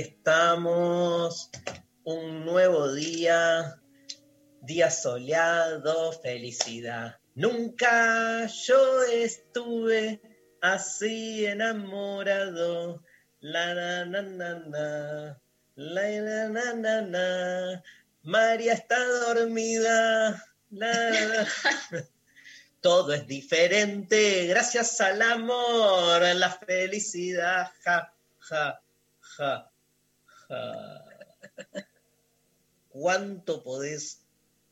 estamos, un nuevo día, día soleado, felicidad. Nunca yo estuve así enamorado. La na na na na, la na na na. María está dormida. Todo es diferente gracias al amor, la felicidad. Ja, ja, ja, ja. ¿Cuánto podés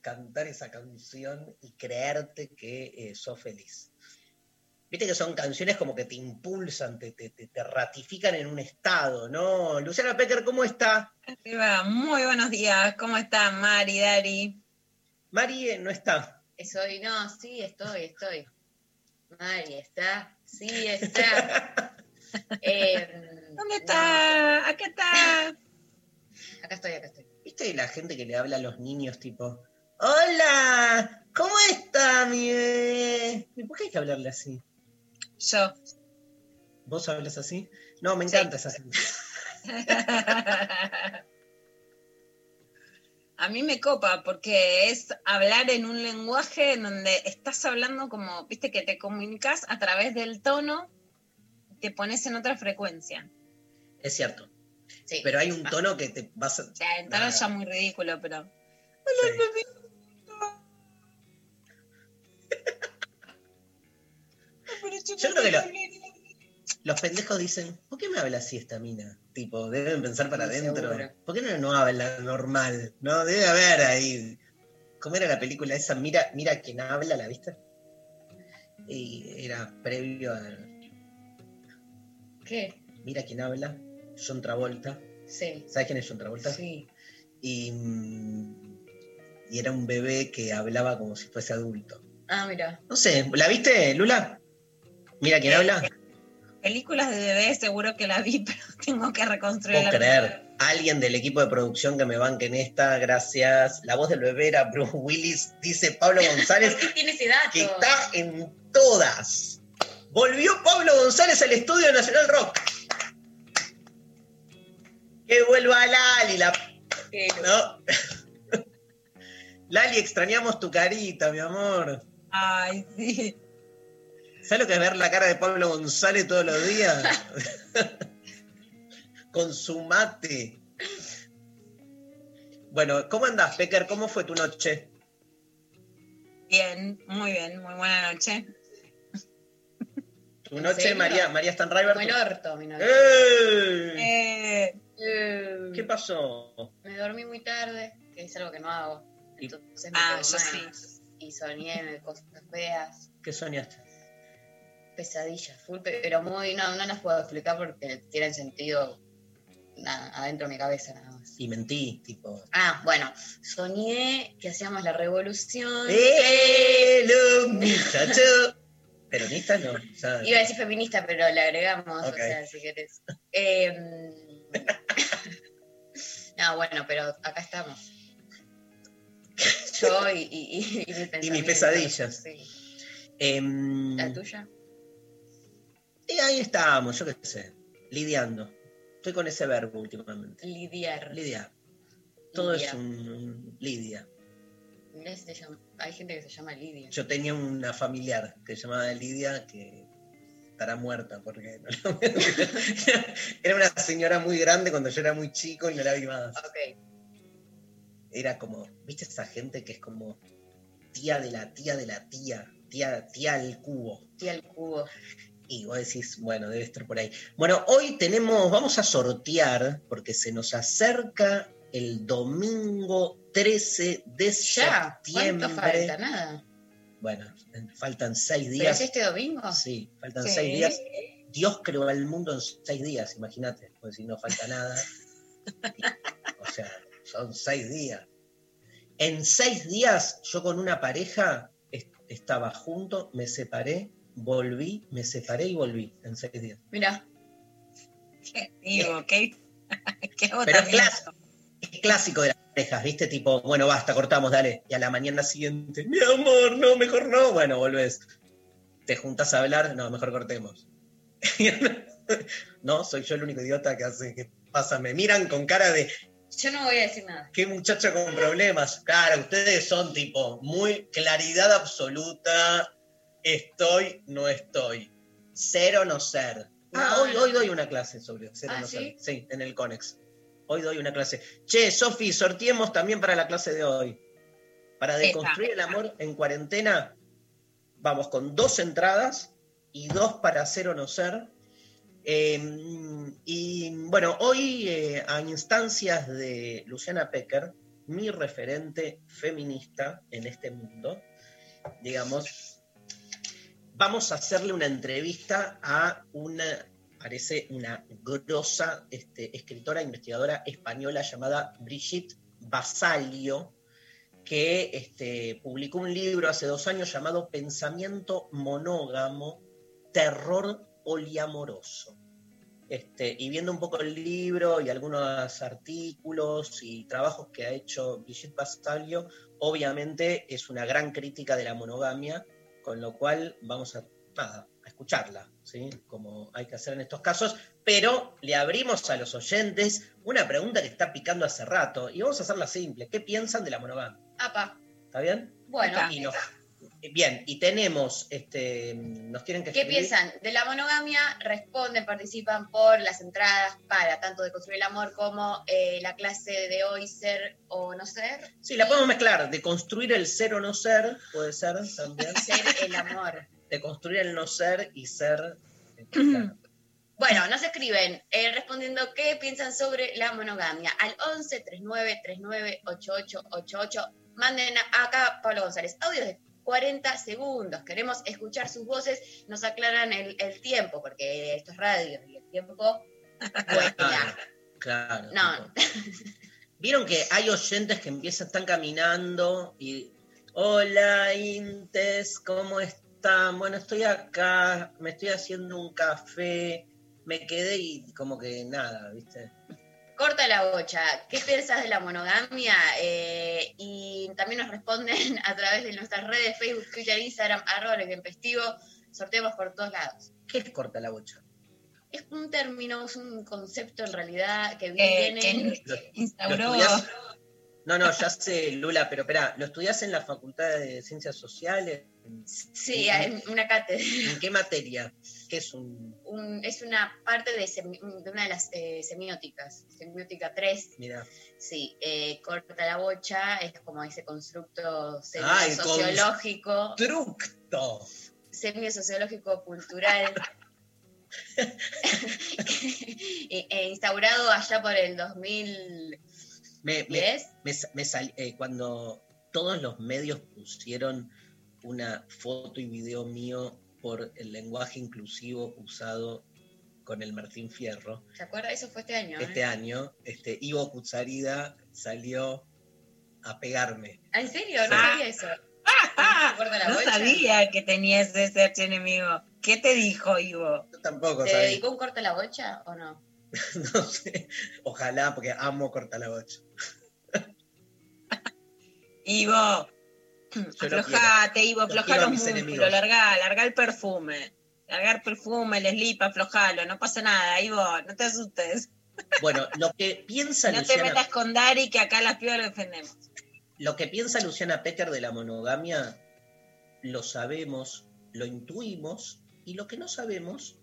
cantar esa canción y creerte que eh, sos feliz? Viste que son canciones como que te impulsan, te, te, te, te ratifican en un estado, ¿no? Luciana Pecker, ¿cómo está? Arriba, muy buenos días. ¿Cómo está Mari, Dari? Mari eh, no está. Soy, no, sí, estoy, estoy. Mari, ¿está? Sí, está. Eh, ¿Dónde está? Acá está. Acá estoy, acá estoy. ¿Viste la gente que le habla a los niños tipo, hola, ¿cómo está mi bebé? ¿Y ¿Por qué hay que hablarle así? Yo. ¿Vos hablas así? No, me Sí. encanta esa gente. A mí me copa porque es hablar en un lenguaje en donde estás hablando como, viste, que te comunicas a través del tono, te pones en otra frecuencia. Es cierto. Sí. Pero hay un tono que te vas a... O sea, el tono es ya muy ridículo, pero. Sí. Yo creo que lo- Los pendejos dicen, ¿por qué me habla así esta mina? Tipo, deben pensar para adentro. ¿Por qué no, no habla normal? No, debe haber ahí. ¿Cómo era la película esa? Mira, mira quién habla, ¿la viste? Y era previo a ¿Qué? Mira quién habla, John Travolta. Sí. ¿Sabes quién es John Travolta? Sí. Y, mm, y era un bebé que hablaba como si fuese adulto. Ah, mira. No sé, ¿la viste, Lula? Mira quién Eh, habla. Películas de bebé seguro que la vi, pero tengo que reconstruir Puedo creer. Alguien del equipo de producción que me banque en esta, gracias. La voz del bebé era Bruce Willis, dice Pablo González, ¿Por qué tiene ese dato? que está en todas. Volvió Pablo González al estudio Nacional Rock. Que vuelva Lali, la ¿no? Lali, extrañamos tu carita, mi amor. Ay, sí. ¿Sabes lo que es ver la cara de Pablo González todos los días? Con su mate. Bueno, ¿cómo andás, Pecker? ¿Cómo fue tu noche? Bien, muy bien, muy buena noche. Tu ¿En noche? María, María Stanriver. El orto, mi novio. ¡Eh! Eh, Eh, ¿Qué pasó? Me dormí muy tarde, que es algo que no hago. Y- Entonces me Ah, quedo yo. Y soñé me- cosas feas, ¿Qué soñaste? pesadillas, full, pero muy. No, no las puedo explicar porque tienen sentido nada, adentro de mi cabeza nada más. Y mentí, tipo. Ah, bueno, soñé que hacíamos la revolución. ¡Eh! los muchachos! Peronista no. Iba a decir feminista, pero le agregamos, o sea, si querés. Em, no, bueno, pero acá estamos. Yo y, y, y, y mis Y mis pesadillas. Sí. Em, ¿La tuya? y ahí estábamos, yo qué sé, lidiando. Estoy con ese verbo últimamente. Lidiar. Lidiar. Todo es un, un- Lidia. Llama- Hay gente que se llama Lidia. Yo tenía una familiar que se llamaba Lidia que estará muerta porque no la- era una señora muy grande cuando yo era muy chico y no la vi más. Ok. era como, ¿viste esa gente que es como tía de la tía de la tía? Tía, tía al cubo. Tía el cubo. Y vos decís, bueno, debe estar por ahí. Bueno, hoy tenemos, vamos a sortear, porque se nos acerca el domingo 13 de Ya, septiembre. ¿cuánto falta? Nada. Bueno, faltan seis ¿Pero es días. este domingo? Sí, faltan Sí. seis días. Dios creó al mundo en seis días, imagínate, porque si no falta nada. o sea, son seis días. En seis días, yo con una pareja est- estaba junto, me separé, volví, me separé y volví en seis días. Mira, ¿Qué digo? ¿Qué, qué Pero es clásico, es clásico de las ¿viste? Tipo, bueno, basta, cortamos, dale. Y a la mañana siguiente, mi amor, no, mejor no. Bueno, volvés. Te juntas a hablar, no, mejor cortemos. no, soy yo el único idiota que hace que pasa. Me miran con cara de, yo no voy a decir nada. qué muchacho con problemas. Claro, ustedes son tipo, muy claridad absoluta. Estoy, no estoy. Ser o no ser. Ah, hoy, hoy doy una clase sobre ser o Ah, no ¿sí? ser. Sí, en el Conex. Hoy doy una clase. Che, Sofi, sorteemos también para la clase de hoy. Para deconstruir el amor en cuarentena, vamos con dos entradas y dos para ser o no ser. Eh, y bueno, hoy eh, a instancias de Luciana Pecker, mi referente feminista en este mundo, digamos, vamos a hacerle una entrevista a una, parece una grosa este, escritora, investigadora española llamada Brigitte Basalio, que este, publicó un libro hace dos años llamado Pensamiento monógamo, terror poliamoroso. Este, y viendo un poco el libro y algunos artículos y trabajos que ha hecho Brigitte Basalio, obviamente es una gran crítica de la monogamia, con lo cual vamos a, nada, escucharla, ¿sí? como hay que hacer en estos casos, pero le abrimos a los oyentes una pregunta que está picando hace rato y vamos a hacerla simple. ¿Qué piensan de la monogamia? Apa, ¿Está bien? bueno. Y nos- bien, y tenemos, este, nos tienen que ¿Qué escribir- piensan de la monogamia? Responden, participan por las entradas para tanto de construir el amor como eh, la clase de hoy ser o no ser. Sí, la podemos mezclar, de construir el ser o no ser, puede ser también, Ser el amor. De construir el no ser y ser... Bueno, nos escriben eh, respondiendo qué piensan sobre la monogamia al 11 39 39 8888. Manden a- acá, Pablo González, audios de 40 segundos. Queremos escuchar sus voces. Nos aclaran el, el tiempo, porque esto es radio y el tiempo vuela. Claro. No. Vieron que hay oyentes que empiezan, están caminando y. Hola, Intes, ¿cómo están? Bueno, estoy acá, me estoy haciendo un café, me quedé y como que nada, ¿viste? Corta la bocha. ¿Qué piensas de la monogamia? Eh, y también nos responden a través de nuestras redes, Facebook, Twitter, Instagram, arroba lo intempestivo. Sorteamos por todos lados. ¿Qué es corta la bocha? Es un término, es un concepto en realidad que Eh, viene... que ¿Lo- instauró. lo? No, no, ya sé, Lula, pero espera, ¿lo estudias en la Facultad de Ciencias Sociales? Sí, hay una cátedra. ¿En qué materia? ¿Qué es un...? Un- es una parte de, semi- de una de las eh, semióticas, semiótica 3. Mira, Sí, eh, corta la bocha, es como ese constructo Ay, sociológico, tructo. semio-sociológico cultural, e, e instaurado allá por el 2010. Me, me, me sa- me sal- eh, cuando todos los medios pusieron una foto y video mío por el lenguaje inclusivo usado con el Martín Fierro, ¿Se acuerda? Eso fue este año. ¿eh? este año, este, Ivo Cutzarida salió a pegarme. ¿Ah, ¿En serio? No Ah. sabía eso. Ah, Corta no sabía que tenías ese archienemigo. ¿Qué te dijo, Ivo? Yo tampoco ¿Te sabía. dedicó un corte a la bocha o no? No sé. Ojalá, porque amo cortar la bocha. Ivo, aflojate, Ivo, Los aflojá los mis músculos, enemigos. largá, largá el perfume. Largar perfume, el slip, aflojalo, no pasa nada, Ivo, no te asustes. Bueno, lo que piensa No te Luciana, metas con Dari, que acá las pibas lo defendemos. lo que piensa Luciana Pecker de la monogamia, lo sabemos, lo intuimos, y lo que no sabemos,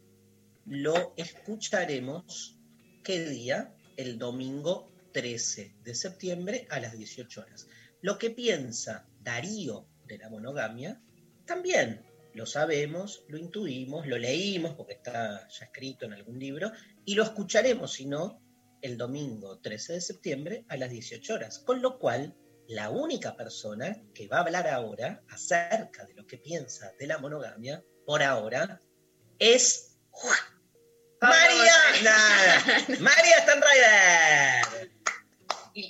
lo escucharemos. ¿Qué día? El domingo 13 de septiembre a las 18 horas. Lo que piensa Darío de la monogamia, también lo sabemos, lo intuimos, lo leímos porque está ya escrito en algún libro y lo escucharemos, si no, el domingo 13 de septiembre a las 18 horas. Con lo cual, la única persona que va a hablar ahora acerca de lo que piensa de la monogamia, por ahora, es Mariana. María Stanrider.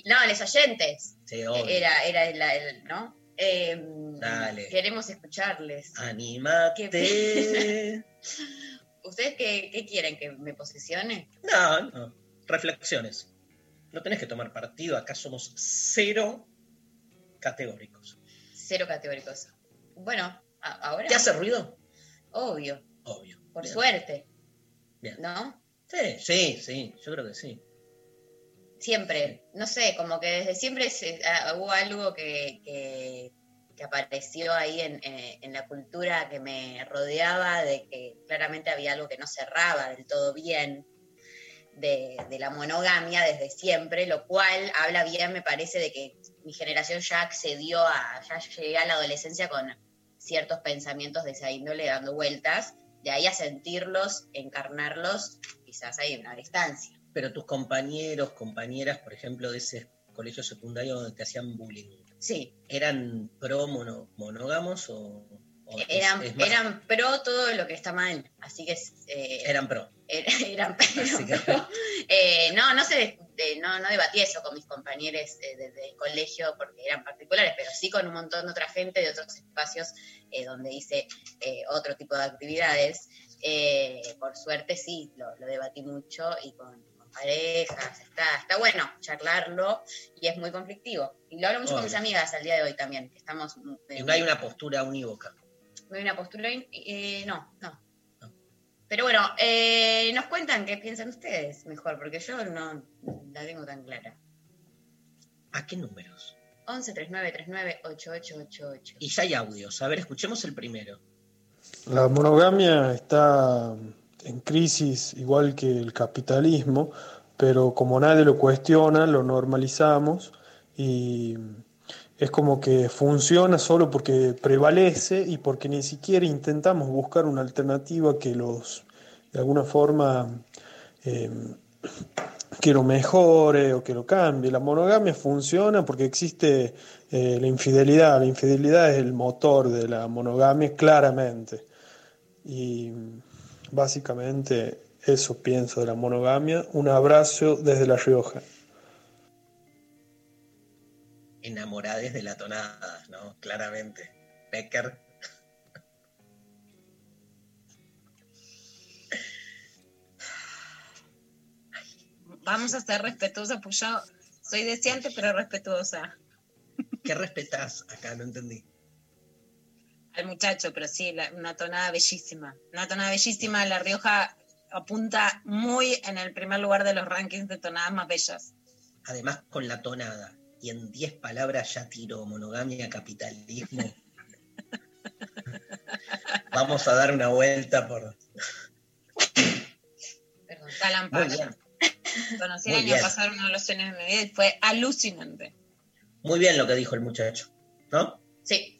No, los oyentes. Sí, obvio. Era, era el, el- ¿no? Eh, Dale. Queremos escucharles. Anímate. ¿Ustedes qué, qué quieren? ¿Que me posesione? No, no. Reflexiones. No tenés que tomar partido. Acá somos cero categóricos. Cero categóricos. Bueno, ahora. ¿Te hace ruido? Obvio, Obvio. por Bien. suerte. Bien. ¿No? Sí, sí, sí. Yo creo que sí. Siempre. No sé, como que desde siempre se- ah, hubo algo que, que- apareció ahí en, eh, en la cultura que me rodeaba, de que claramente había algo que no cerraba del todo bien. De, de la monogamia desde siempre, lo cual habla bien, me parece, de que mi generación ya accedió a, ya llegué a la adolescencia con ciertos pensamientos de esa índole dando vueltas, de ahí a sentirlos, encarnarlos, quizás hay una distancia. Pero tus compañeros, compañeras, por ejemplo, de ese colegio secundario donde te hacían bullying, Sí, ¿eran pro mono- monógamos o, o eran, es más- eran pro todo lo que está mal, así que eh, eran pro? er- eran, Así que- pro. Eh, no, no, se, eh, no, no debatí eso con mis compañeros eh, de- del colegio porque eran particulares, pero sí con un montón de otra gente de otros espacios eh, donde hice eh, otro tipo de actividades. Eh, por suerte sí, lo, lo debatí mucho y con parejas, está, está bueno charlarlo y es muy conflictivo. Y lo hablo mucho con mis amigas al día de hoy también, que estamos... eh, Y no hay una postura unívoca. no hay una postura. eh, no, no. No. Pero bueno, eh, nos cuentan qué piensan ustedes mejor, porque yo no la tengo tan clara. ¿A qué números? 11 39 39 8888. Y ya hay audios. A ver, escuchemos el primero. La monogamia está en crisis igual que el capitalismo, pero como nadie lo cuestiona, lo normalizamos y es como que funciona solo porque prevalece y porque ni siquiera intentamos buscar una alternativa que los, de alguna forma, eh, que lo mejore o que lo cambie. La monogamia funciona porque existe eh, la infidelidad. La infidelidad es el motor de la monogamia claramente. Y básicamente eso pienso de la monogamia. Un abrazo desde La Rioja. Enamorades de la tonada, ¿no? Claramente. Becker. Vamos a ser respetuosos, pues yo soy deseante pero respetuosa ¿Qué respetás acá? No entendí. Al muchacho, pero sí, la- una tonada bellísima. Una tonada bellísima. La Rioja apunta muy en el primer lugar de los rankings de tonadas más bellas. Además, con la tonada. Y en 10 palabras ya tiro monogamia, capitalismo. Vamos a dar una vuelta por. Perdón. Bien. Conocí el año pasado uno de los sueños de mi vida y fue alucinante. Muy bien lo que dijo el muchacho, ¿no? Sí.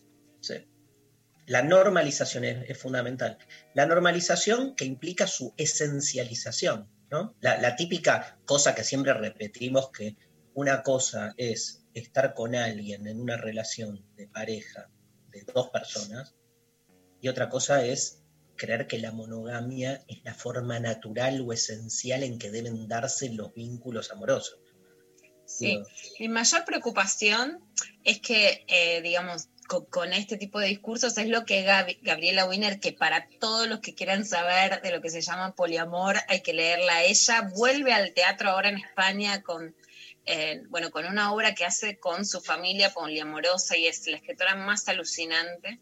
La normalización es, es fundamental. La normalización que implica su esencialización, ¿no? La, la típica cosa que siempre repetimos que una cosa es estar con alguien en una relación de pareja de dos personas y otra cosa es creer que la monogamia es la forma natural o esencial en que deben darse los vínculos amorosos. Sí. Digo, Mi mayor preocupación es que, eh, digamos, co- con, este tipo de discursos es lo que Gabriela Wiener, que para todos los que quieran saber de lo que se llama poliamor, hay que leerla a ella, vuelve al teatro ahora en España con, eh, bueno, con una obra que hace con su familia poliamorosa y es la escritora más alucinante.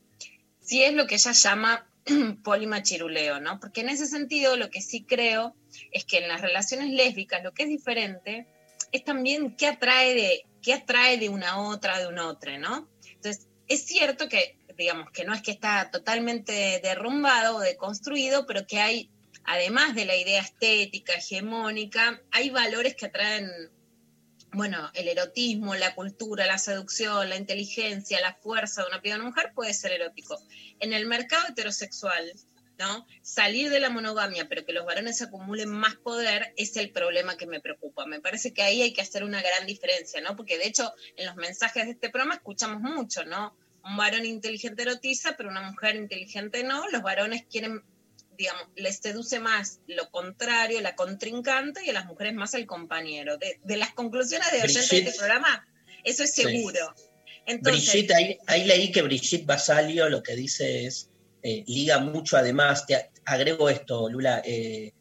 Sí es lo que ella llama polimachiruleo, ¿no? Porque en ese sentido lo que sí creo es que en las relaciones lésbicas lo que es diferente es también qué atrae de, qué atrae de una otra, de un otro, ¿no? Entonces, es cierto que, digamos, que no es que está totalmente derrumbado o deconstruido, pero que hay, además de la idea estética, hegemónica, hay valores que atraen bueno, el erotismo, la cultura, la seducción, la inteligencia, la fuerza de una piba una mujer puede ser erótico. En el mercado heterosexual, ¿no? Salir de la monogamia, pero que los varones acumulen más poder, es el problema que me preocupa. Me parece que ahí hay que hacer una gran diferencia, ¿no? Porque de hecho, en los mensajes de este programa escuchamos mucho, ¿no? Un varón inteligente erotiza, pero una mujer inteligente no. Los varones quieren digamos, les seduce más lo contrario, la contrincante, y a las mujeres más el compañero. De, de las conclusiones de oyentes de este programa, eso es seguro. Entonces, Brigitte, ahí, ahí leí que Brigitte Basalio lo que dice es, eh, liga mucho además, te agrego esto, Lula, eh,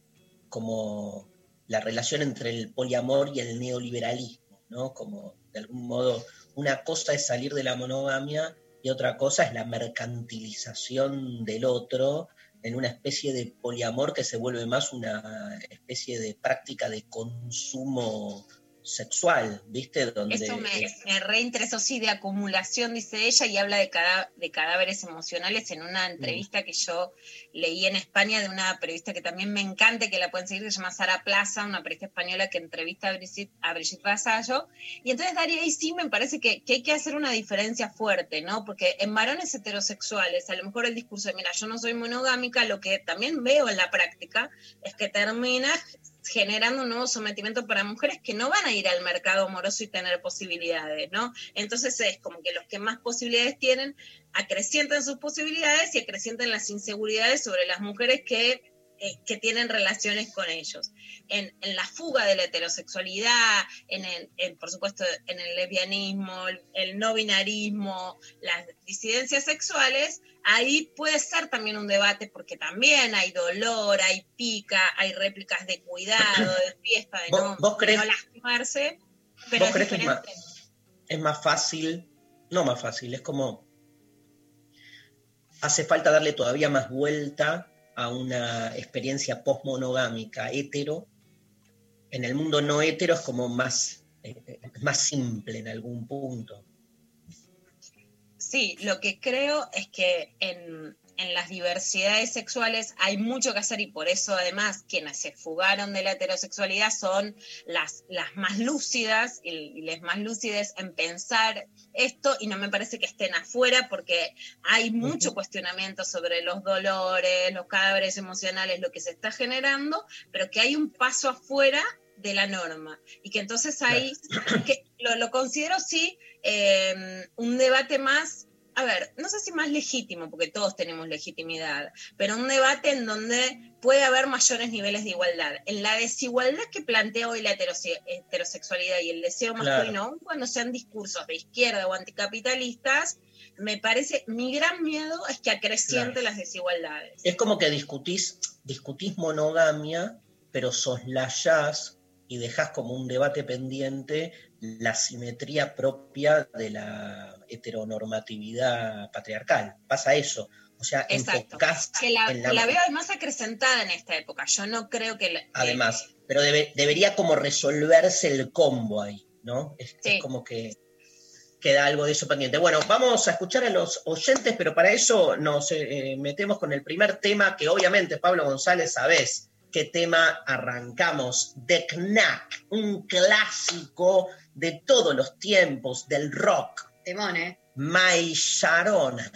como la relación entre el poliamor y el neoliberalismo, ¿no? Como de algún modo, una cosa es salir de la monogamia y otra cosa es la mercantilización del otro en una especie de poliamor que se vuelve más una especie de práctica de consumo sexual, ¿viste? Donde, Eso me, me reinteresó, sí, de acumulación, dice ella, y habla de, cadá- de cadáveres emocionales en una entrevista que yo leí en España de una periodista que también me encanta, que la pueden seguir, que se llama Sara Plaza, una periodista española que entrevista a Brigitte, a Brigitte Vasallo. Y entonces, Daria, ahí sí me parece que, que hay que hacer una diferencia fuerte, ¿no? Porque en varones heterosexuales, a lo mejor el discurso de, mira, yo no soy monogámica, lo que también veo en la práctica es que termina generando un nuevo sometimiento para mujeres que no van a ir al mercado amoroso y tener posibilidades, ¿no? Entonces es como que los que más posibilidades tienen acrecientan sus posibilidades y acrecientan las inseguridades sobre las mujeres que, eh, que tienen relaciones con ellos. En, en, la fuga de la heterosexualidad, en, el, en por supuesto en el lesbianismo, el, el no binarismo, las disidencias sexuales, ahí puede ser también un debate porque también hay dolor, hay pica, hay réplicas de cuidado, de fiesta, de ¿Vos, no, vos crees, no lastimarse, pero ¿vos es crees que es más, es más fácil? No más fácil, es como hace falta darle todavía más vuelta a una experiencia postmonogámica hetero. En el mundo no hetero es como más, eh, más simple en algún punto. Sí, lo que creo es que en, en, las diversidades sexuales hay mucho que hacer y por eso además quienes se fugaron de la heterosexualidad son las, las más lúcidas y, y las más lúcidas en pensar esto y no me parece que estén afuera porque hay mucho uh -huh. cuestionamiento sobre los dolores, los cadáveres emocionales, lo que se está generando, pero que hay un paso afuera de la norma y que entonces ahí claro. que lo, lo, considero sí eh, un debate más a ver, no sé si más legítimo, porque todos tenemos legitimidad, pero un debate en donde puede haber mayores niveles de igualdad. En la desigualdad que plantea hoy la heterose heterosexualidad y el deseo masculino, claro. aun cuando sean discursos de izquierda o anticapitalistas, me parece, mi gran miedo es que acreciente claro. las desigualdades. Es como que discutís, discutís monogamia, pero soslayás y dejás como un debate pendiente la simetría propia de la heteronormatividad patriarcal. Pasa eso. O sea, Exacto. Que la, en la... la, veo además acrecentada en esta época. Yo no creo que. La, además, eh, pero debe, debería como resolverse el combo ahí, ¿no? Es, sí. es, como que queda algo de eso pendiente. Bueno, vamos a escuchar a los oyentes, pero para eso nos eh, metemos con el primer tema que obviamente, Pablo González, sabés qué tema arrancamos. The Knack, un clásico de todos los tiempos del rock. Temone. Mai Sharona.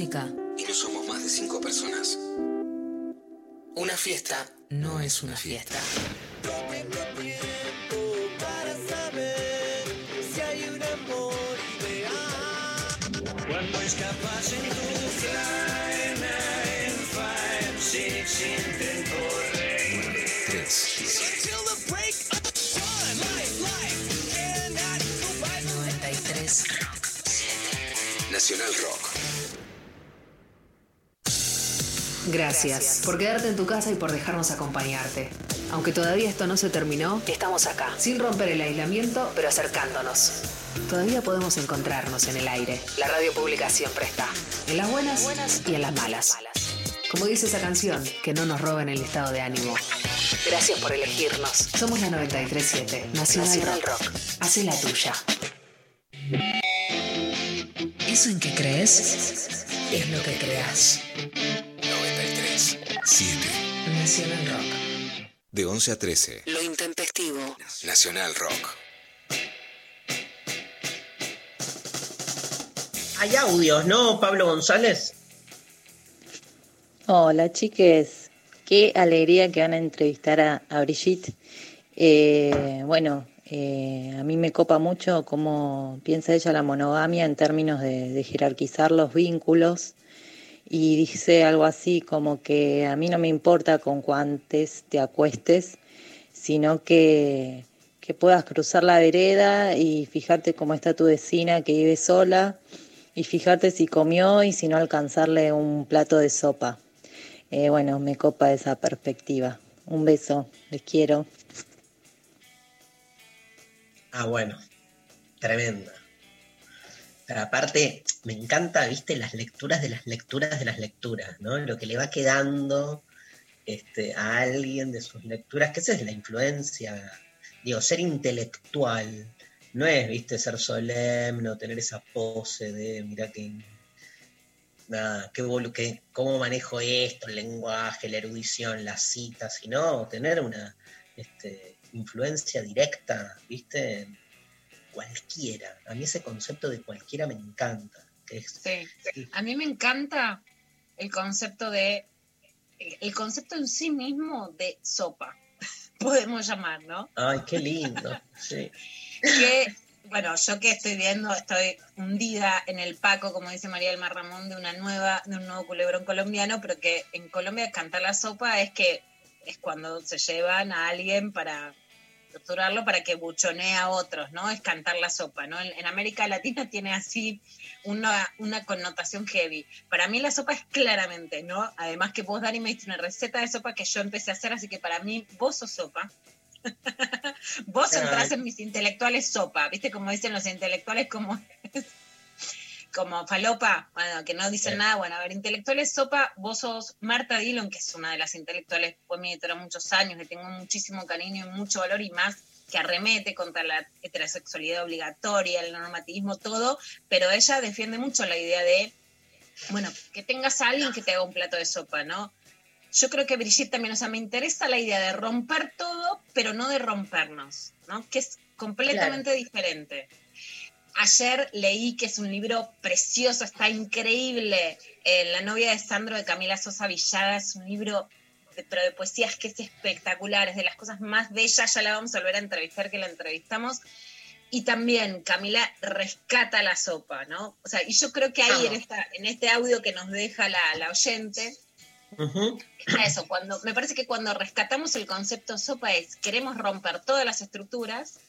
Y no somos más de cinco personas. Una fiesta no es una fiesta. Gracias por quedarte en tu casa y por dejarnos acompañarte. Aunque todavía esto no se terminó, estamos acá, sin romper el aislamiento, pero acercándonos. Todavía podemos encontrarnos en el aire. La radio pública siempre está, en las buenas, y en las malas. Como dice esa canción, que no nos roben el estado de ánimo. Gracias por elegirnos. Somos la 937, Nacional, Rock. Hace la tuya. ¿Eso en qué crees? Es lo que creas. 93. 7. Nacional Rock. De 11 a 13. Lo intempestivo. Nacional Rock. Hay audios, ¿no, Pablo González? Hola chiques, qué alegría que van a entrevistar a, a Brigitte. Eh, bueno, eh, a mí me copa mucho cómo piensa ella la monogamia en términos de, de jerarquizar los vínculos y dice algo así como que a mí no me importa con cuántos te acuestes, sino que, que puedas cruzar la vereda y fijarte cómo está tu vecina que vive sola y fijarte si comió y si no alcanzarle un plato de sopa. Eh, bueno, me copa esa perspectiva. Un beso, les quiero. Ah, bueno, tremenda. Pero aparte, me encanta, viste, las lecturas de las lecturas de las lecturas, ¿no? Lo que le va quedando este, a alguien de sus lecturas, que esa es la influencia. Digo, ser intelectual no es, viste, ser solemne tener esa pose de, mira que, nada, qué, qué- cómo manejo esto, el lenguaje, la erudición, las citas, sino tener una este, influencia directa, viste, cualquiera. A mí ese concepto de cualquiera me encanta. Que es, Sí. A mí me encanta el concepto de, el concepto en sí mismo de sopa, podemos llamar, ¿no? Ay, qué lindo. Sí. Que, bueno, yo que estoy viendo, estoy hundida en el paco, como dice María del Mar Ramón, de una nueva, de un nuevo culebrón colombiano, pero que en Colombia cantar la sopa es que es cuando se llevan a alguien para torturarlo para que buchonee a otros, ¿no? Es cantar la sopa, ¿no? En, en América Latina tiene así una, una connotación heavy. Para mí la sopa es claramente, ¿no? Además que vos, Dani, me diste una receta de sopa que yo empecé a hacer, así que para mí vos sos sopa. vos entrás en mis intelectuales sopa, ¿viste? Como dicen los intelectuales, como como falopa, bueno, que no dicen Sí. nada, bueno, a ver, intelectuales sopa, vos sos Marta Dillon, que es una de las intelectuales, fue mi editora muchos años, le tengo muchísimo cariño y mucho valor y más que arremete contra la heterosexualidad obligatoria, el normativismo, todo, pero ella defiende mucho la idea de, bueno, que tengas a alguien que te haga un plato de sopa, ¿no? Yo creo que Brigitte también, o sea, me interesa la idea de romper todo, pero no de rompernos, ¿no? Que es completamente diferente. Ayer leí que es un libro precioso, está increíble. Eh, la novia de Sandro de Camila Sosa Villada es un libro, de, pero de poesías que es espectacular, es de las cosas más bellas. Ya la vamos a volver a entrevistar, que la entrevistamos. Y también Camila rescata la sopa, ¿no? O sea, y yo creo que ahí Vamos. en, esta, en este audio que nos deja la, la oyente, está eso. Cuando, me parece que cuando rescatamos el concepto sopa es queremos romper todas las estructuras,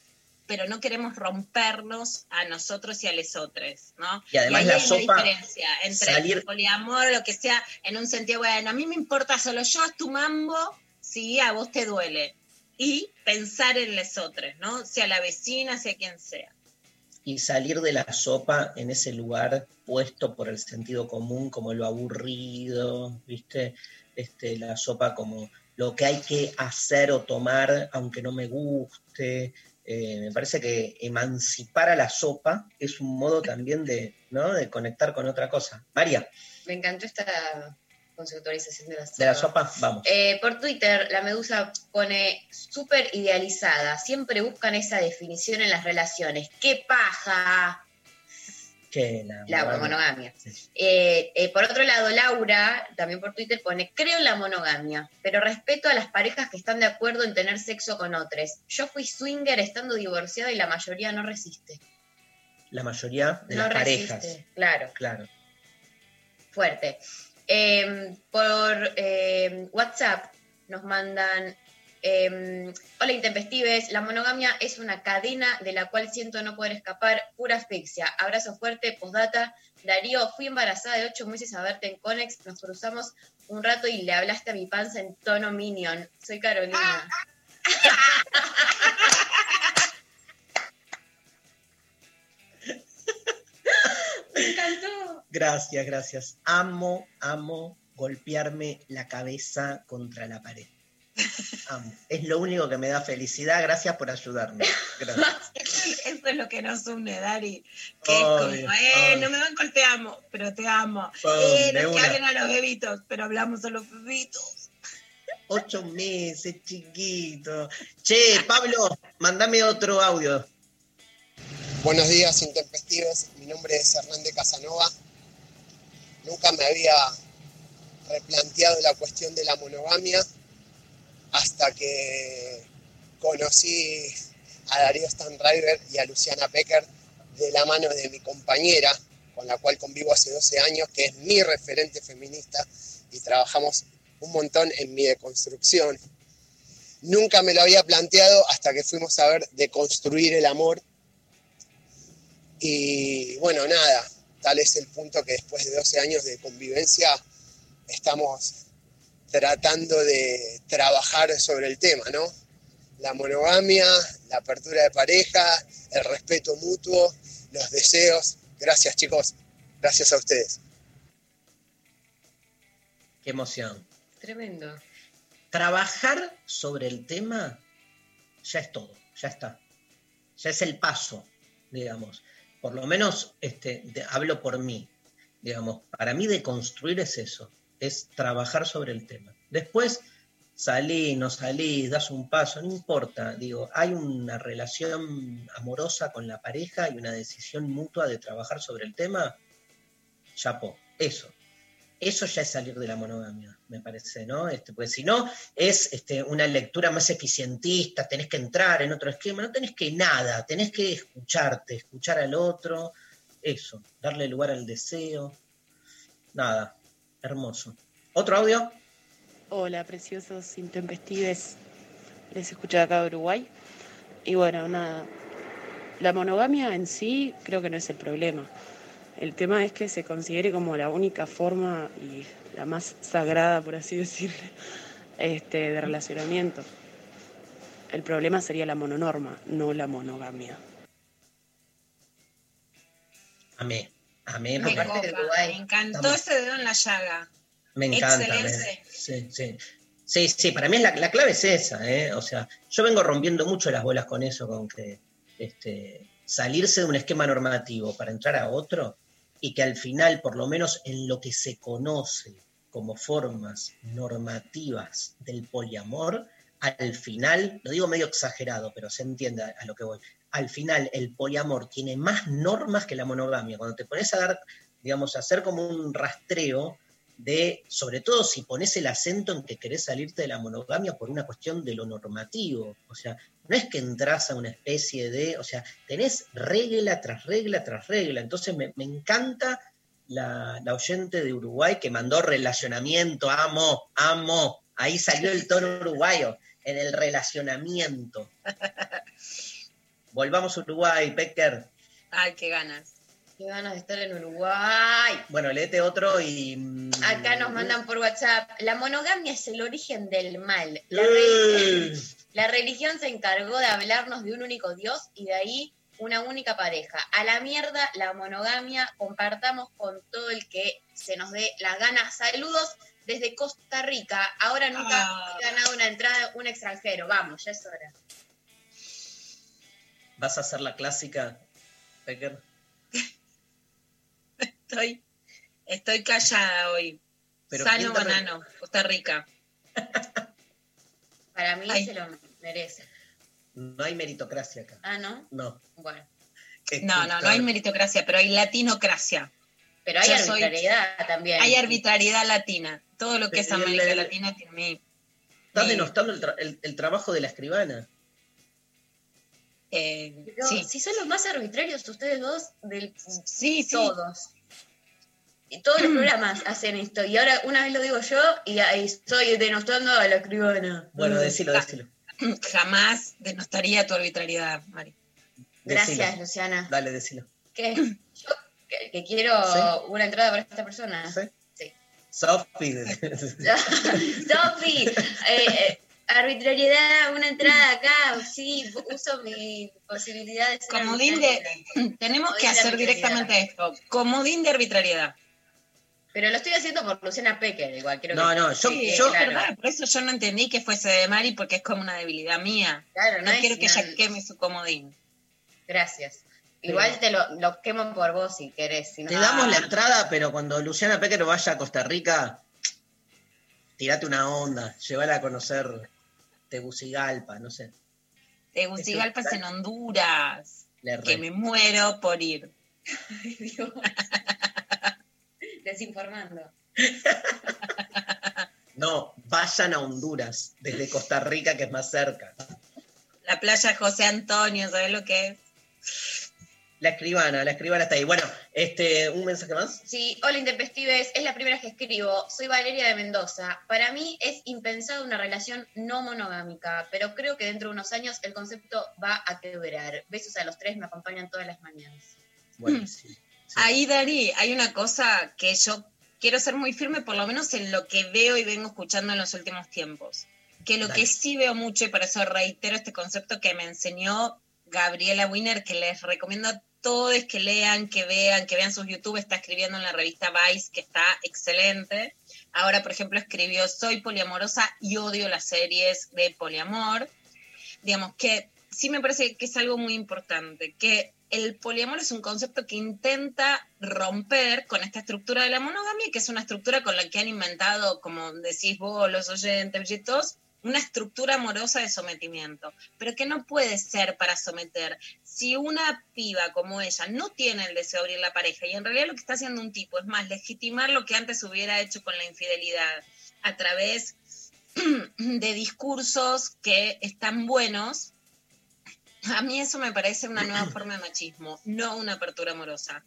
pero no queremos rompernos a nosotros y a lesotres, ¿no? Y además ahí la hay una sopa, diferencia entre salir- poliamor, lo que sea, en un sentido, bueno, a mí me importa solo yo, es tu mambo, si a vos te duele. Y pensar en lesotres, ¿no? Sea la vecina, sea quien sea. y salir de la sopa en ese lugar puesto por el sentido común como lo aburrido, ¿viste? Este, la sopa como lo que hay que hacer o tomar aunque no me guste. Eh, me parece que emancipar a la sopa es un modo también de, ¿no? de conectar con otra cosa. María, Me encantó esta conceptualización de la sopa. de la sopa, vamos. Eh, por Twitter, la medusa pone súper idealizada. Siempre buscan esa definición en las relaciones. ¡Qué paja! Que la, La monogamia. monogamia. Sí. Eh, eh, por otro lado, Laura, también por Twitter, pone, creo en la monogamia, pero respeto a las parejas que están de acuerdo en tener sexo con otros. Yo fui swinger estando divorciada y la mayoría no resiste. La mayoría de no las resiste, parejas. claro. Claro. fuerte. Eh, por eh, WhatsApp nos mandan, eh, hola intempestives, la monogamia es una cadena de la cual siento no poder escapar, pura asfixia. Abrazo fuerte, postdata. Darío, fui embarazada de ocho meses a verte en Conex, nos cruzamos un rato y le hablaste a mi panza en tono minion. Soy Carolina. Me encantó. Gracias, gracias. Amo, amo golpearme la cabeza contra la pared. Amo. Es lo único que me da felicidad. Gracias por ayudarme. Gracias. Eso, eso es lo que nos une, Dari. Que es como, eh, obvio. no me banco el te amo, pero te amo. Pum, eh, no que hablen a los bebitos, pero hablamos a los bebitos. Ocho meses, chiquito. Che, Pablo, mandame otro audio. Buenos días, intempestives. Mi nombre es Hernández Casanova. Nunca me había replanteado la cuestión de la monogamia hasta que conocí a Darío Stanriver y a Luciana Pecker de la mano de mi compañera, con la cual convivo hace 12 años, que es mi referente feminista y trabajamos un montón en mi deconstrucción. Nunca me lo había planteado hasta que fuimos a ver Deconstruir el Amor, y bueno, nada, tal es el punto que después de 12 años de convivencia estamos tratando de trabajar sobre el tema, ¿no? La monogamia, la apertura de pareja, el respeto mutuo, los deseos. Gracias chicos, gracias a ustedes. Qué emoción. Tremendo. Trabajar sobre el tema ya es todo, ya está. Ya es el paso, digamos. Por lo menos este, de- hablo por mí. Digamos, para mí de construir es eso, es trabajar sobre el tema. Después salí, no salí, das un paso, no importa. Digo, hay una relación amorosa con la pareja y una decisión mutua de trabajar sobre el tema. Chapó, eso. Eso ya es salir de la monogamia, me parece, ¿no? Este, pues si no, es este, una lectura más eficientista, tenés que entrar en otro esquema, no tenés que nada, tenés que escucharte, escuchar al otro, eso, darle lugar al deseo, nada, hermoso. ¿Otro audio? Hola, preciosos intempestives. Les escucho de acá de Uruguay. Y bueno, nada. La monogamia en sí creo que no es el problema. El tema es que se considere como la única forma y la más sagrada, por así decirle, este, de relacionamiento. El problema sería la mononorma, no la monogamia. Amé, amé, Me, copa, de Uruguay. me encantó Estamos- ese dedo en la llaga. me encanta. me- sí, sí. Sí, sí, para mí es la, la clave es esa, ¿eh? O sea, yo vengo rompiendo mucho las bolas con eso, con que este, salirse de un esquema normativo para entrar a otro y que al final, por lo menos en lo que se conoce como formas normativas del poliamor, al final, lo digo medio exagerado, pero se entiende a, a lo que voy, al final el poliamor tiene más normas que la monogamia. Cuando te pones a dar, digamos, a hacer como un rastreo de, sobre todo si pones el acento en que querés salirte de la monogamia por una cuestión de lo normativo. O sea, no es que entras a una especie de, o sea, tenés regla tras regla tras regla. Entonces me, encanta la, la oyente de Uruguay que mandó relacionamiento, amo, amo. Ahí salió el tono uruguayo, en el relacionamiento. Volvamos a Uruguay, Pecker. Ay, qué ganas. Qué ganas de estar en Uruguay. Bueno, léete otro y... mm, Acá nos mandan por WhatsApp, la monogamia es el origen del mal. La, re- ¡Eh! la religión se encargó de hablarnos de un único Dios y de ahí una única pareja. A la mierda la monogamia, compartamos con todo el que se nos dé la gana. Saludos desde Costa Rica. Ahora nunca Ah. he ganado una entrada un extranjero. Vamos, ya es hora. ¿Vas a hacer la clásica, Pecker? Estoy, estoy callada hoy. Pero Sano ¿quién te re- banano, Costa Rica. Para mí Ay. se lo merece. No hay meritocracia acá. Ah, ¿no? No. Bueno. No, no, no hay meritocracia, pero hay latinocracia. Pero hay Yo soy- arbitrariedad también. Hay arbitrariedad latina. Todo lo que es América el- Latina tiene mi- denostando el, tra- el- el trabajo de la escribana. Eh, Pero sí. si son los más arbitrarios ustedes dos del Sí, sí. todos. Y todos los programas hacen esto. Y ahora una vez lo digo yo y ahí estoy denostando a la escribana. Bueno, Mm. decilo, decilo. Jamás denostaría tu arbitrariedad, Mari. Gracias, Decilo. Luciana. Dale, decilo. ¿Qué? Yo que, que quiero Sí. una entrada para esta persona. ¿Sí? Sí. Sofi. Sofi, eh, eh, arbitrariedad, una entrada acá. Sí, uso mi posibilidad de ser Comodín de. Tenemos que Comodín hacer directamente esto. Comodín de arbitrariedad. Pero lo estoy haciendo por Luciana Pecker, igual. Quiero No, que- no, yo- Sí, yo- verdad, por eso yo no entendí que fuese de Mari, porque es como una debilidad mía. Claro, No es quiero que una- ella queme su comodín. Gracias. Igual te lo, lo quemo por vos si querés. Si no- Te damos la entrada, pero cuando Luciana Pecker vaya a Costa Rica, tirate una onda, llévala a conocer Tegucigalpa, no sé. Tegucigalpa es en Honduras. Le Que me muero por ir. Ay, Dios. Desinformando. No, vayan a Honduras, desde Costa Rica, que es más cerca. La playa José Antonio, ¿sabes lo que es? La escribana, la escribana está ahí. Bueno, este, un mensaje más. Sí, hola Intempestives, es la primera que escribo. Soy Valeria de Mendoza. Para mí es impensado una relación no monogámica, pero creo que dentro de unos años el concepto va a quebrar. Besos a los tres, me acompañan todas las mañanas. Bueno, sí. Ahí, Dari, hay una cosa que yo quiero ser muy firme, por lo menos en lo que veo y vengo escuchando en los últimos tiempos. Que lo Dale. que sí veo mucho, y por eso reitero este concepto que me enseñó Gabriela Wiener, que les recomiendo a todos que lean, que vean, que vean sus YouTube, está escribiendo en la revista Vice, que está excelente. Ahora, por ejemplo, escribió Soy poliamorosa y odio las series de poliamor. Digamos que sí me parece que es algo muy importante, que el poliamor es un concepto que intenta romper con esta estructura de la monogamia, que es una estructura con la que han inventado, como decís vos, los oyentes, brillitos, una estructura amorosa de sometimiento, pero que no puede ser para someter. Si una piba como ella no tiene el deseo de abrir la pareja y en realidad lo que está haciendo un tipo es más legitimar lo que antes hubiera hecho con la infidelidad a través de discursos que están buenos, a mí eso me parece una nueva forma de machismo, no una apertura amorosa.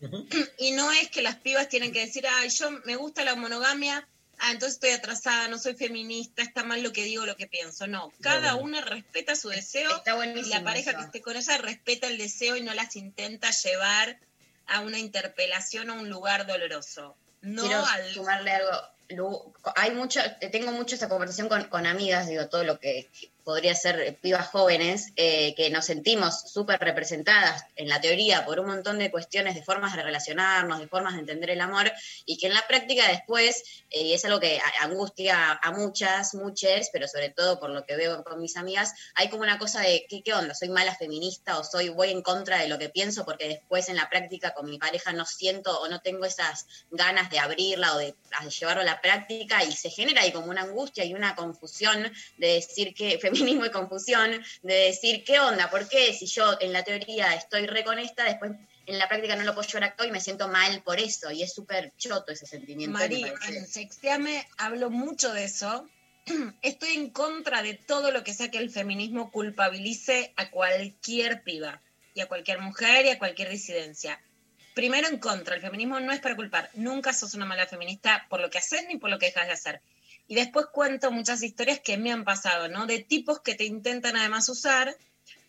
Y no es que las pibas tienen que decir, ay, yo me gusta la monogamia, ah, entonces estoy atrasada, no soy feminista, está mal lo que digo, lo que pienso. No, cada no. una respeta su deseo Está y la pareja eso. que esté con ella respeta el deseo y no las intenta llevar a una interpelación o a un lugar doloroso. No Quiero al... sumarle algo. Lu, Hay mucho, tengo mucho esa conversación con, con amigas, digo, todo lo que podría ser pibas jóvenes, eh, que nos sentimos súper representadas en la teoría por un montón de cuestiones de formas de relacionarnos, de formas de entender el amor, y que en la práctica después, eh, y es algo que angustia a muchas, muchas, pero sobre todo por lo que veo con mis amigas, hay como una cosa de, ¿qué, qué onda? ¿Soy mala feminista o soy voy en contra de lo que pienso porque después en la práctica con mi pareja no siento o no tengo esas ganas de abrirla o de, de llevarlo a la práctica y se genera ahí como una angustia y una confusión de decir que, feminismo y confusión, de decir qué onda, ¿por qué si yo en la teoría estoy re con esta, después en la práctica no lo puedo llevar a cabo y me siento mal por eso y es súper choto ese sentimiento. Parece. en Sexteame hablo mucho de eso. Estoy en contra de todo lo que sea que el feminismo culpabilice a cualquier piba y a cualquier mujer y a cualquier disidencia. Primero en contra, el feminismo no es para culpar. Nunca sos una mala feminista por lo que haces ni por lo que dejas de hacer. Y después cuento muchas historias que me han pasado, ¿no? De tipos que te intentan además usar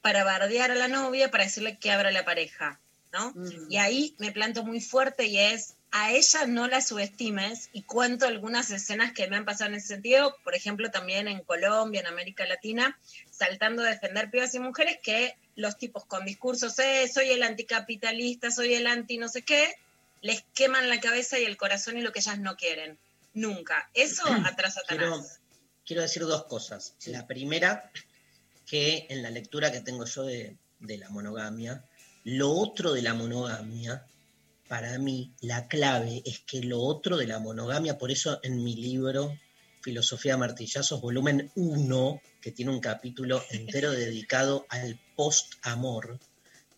para bardear a la novia, para decirle que abra la pareja, ¿no? Mm. Y ahí me planto muy fuerte y es, a ella no la subestimes y cuento algunas escenas que me han pasado en ese sentido, por ejemplo también en Colombia, en América Latina, saltando a defender pibas y mujeres que los tipos con discursos, eh, soy el anticapitalista, soy el anti no sé qué, les queman la cabeza y el corazón y lo que ellas no quieren. Nunca. Eso atrás quiero decir dos cosas. La primera, que en la lectura que tengo yo de, de la monogamia, lo otro de la monogamia, para mí, la clave es que lo otro de la monogamia, por eso en mi libro, Filosofía de Martillazos, volumen 1, que tiene un capítulo entero dedicado al post-amor,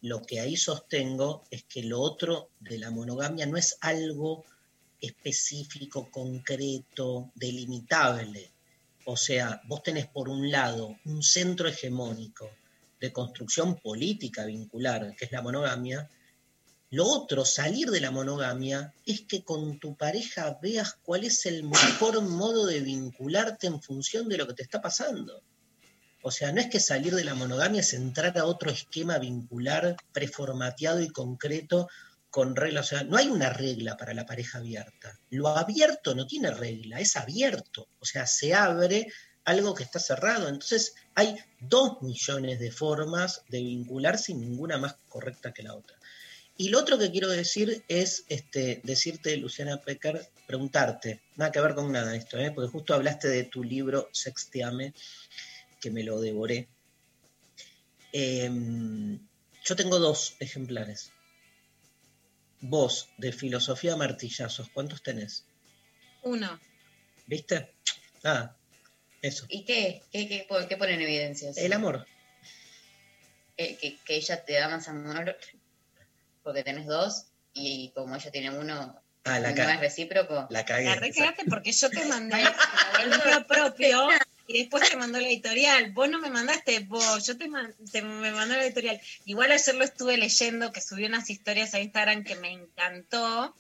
lo que ahí sostengo es que lo otro de la monogamia no es algo específico, concreto, delimitable. O sea, vos tenés por un lado un centro hegemónico de construcción política vincular, que es la monogamia. Lo otro, salir de la monogamia, es que con tu pareja veas cuál es el mejor modo de vincularte en función de lo que te está pasando. O sea, no es que salir de la monogamia es entrar a otro esquema vincular preformateado y concreto con. O sea, no hay una regla para la pareja abierta. Lo abierto no tiene regla, es abierto. O sea, se abre algo que está cerrado. Entonces, hay dos millones de formas de vincular sin ninguna más correcta que la otra. Y lo otro que quiero decir es este, decirte, Luciana Pecker, preguntarte, nada que ver con nada esto, ¿eh? porque justo hablaste de tu libro Sextiame, que me lo devoré. Em, yo tengo dos ejemplares. Vos, de Filosofía Martillazos, ¿cuántos tenés? Uno. ¿Viste? Nada, eso. ¿Y qué? ¿Qué, qué, qué pone en evidencias? El amor. Eh, que, que ella te da más amor porque tenés dos y como ella tiene uno, Ah, la no es recíproco. La cagué. La recagaste porque yo te mandé el propio y después te mandó la editorial. Vos no me mandaste, vos, yo te, man- te- me mandó la editorial. Igual ayer lo estuve leyendo, que subí unas historias a Instagram que me encantó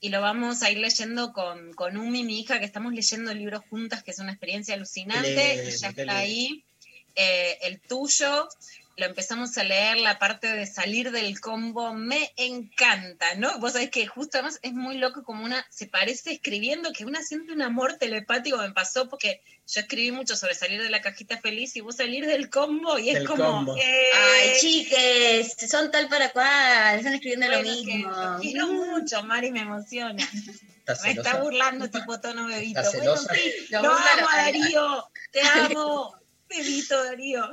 y lo vamos a ir leyendo con, con Umi, mi hija, que estamos leyendo libros juntas, que es una experiencia alucinante. Y ya está ahí. Eh, el tuyo, lo empezamos a leer, la parte de salir del combo, me encanta, ¿no? Vos sabés que justo además es muy loco como una, se parece escribiendo que una siente un amor telepático, me pasó porque yo escribí mucho sobre salir de la cajita feliz y vos salir del combo y es Del como... combo. eh, Ay, chiques, son tal para cual, están escribiendo bueno, lo mismo. lo quiero mucho, Mari, me emociona. ¿Estás Me está burlando tipo tono bebito. ¿Estás Bueno, sí, Lo lo amo. Darío, te amo, bebito Darío.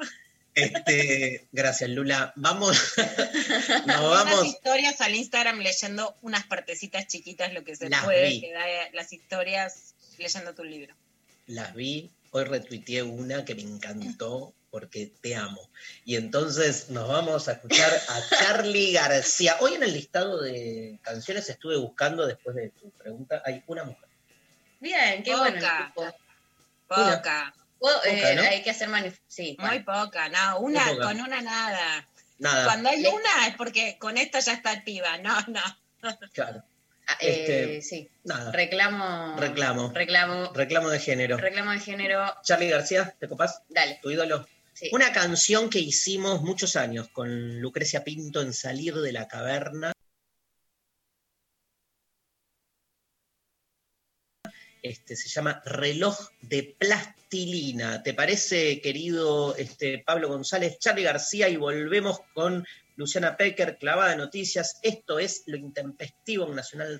Este, gracias, Lula. Vamos, nos unas vamos. historias al Instagram leyendo unas partecitas chiquitas, lo que se Las puede, vi. que da las historias leyendo tu libro. Las vi, hoy retuiteé una que me encantó porque te amo. Y entonces nos vamos a escuchar a Charlie García. Hoy en el listado de canciones estuve buscando, después de tu pregunta, hay una mujer. Bien, qué bueno. el Poca. Poca, eh, ¿no? Hay que hacer Sí, muy bueno. poca, no, una, poca. con una nada. Nada, Cuando hay una es porque con esta ya está activa, no, no. claro, Ah, eh, este, sí. nada. Reclamo. Reclamo. Reclamo. Reclamo de género. Reclamo de género. Charlie García, ¿te copás? Dale. Tu ídolo. Sí. Una canción que hicimos muchos años con Lucrecia Pinto en Salir de la Caverna. Este, se llama Reloj de Plastilina. ¿Te parece, querido este, Pablo González, Charlie García? Y volvemos con Luciana Pecker, clavada de noticias. Esto es lo intempestivo en Nacional.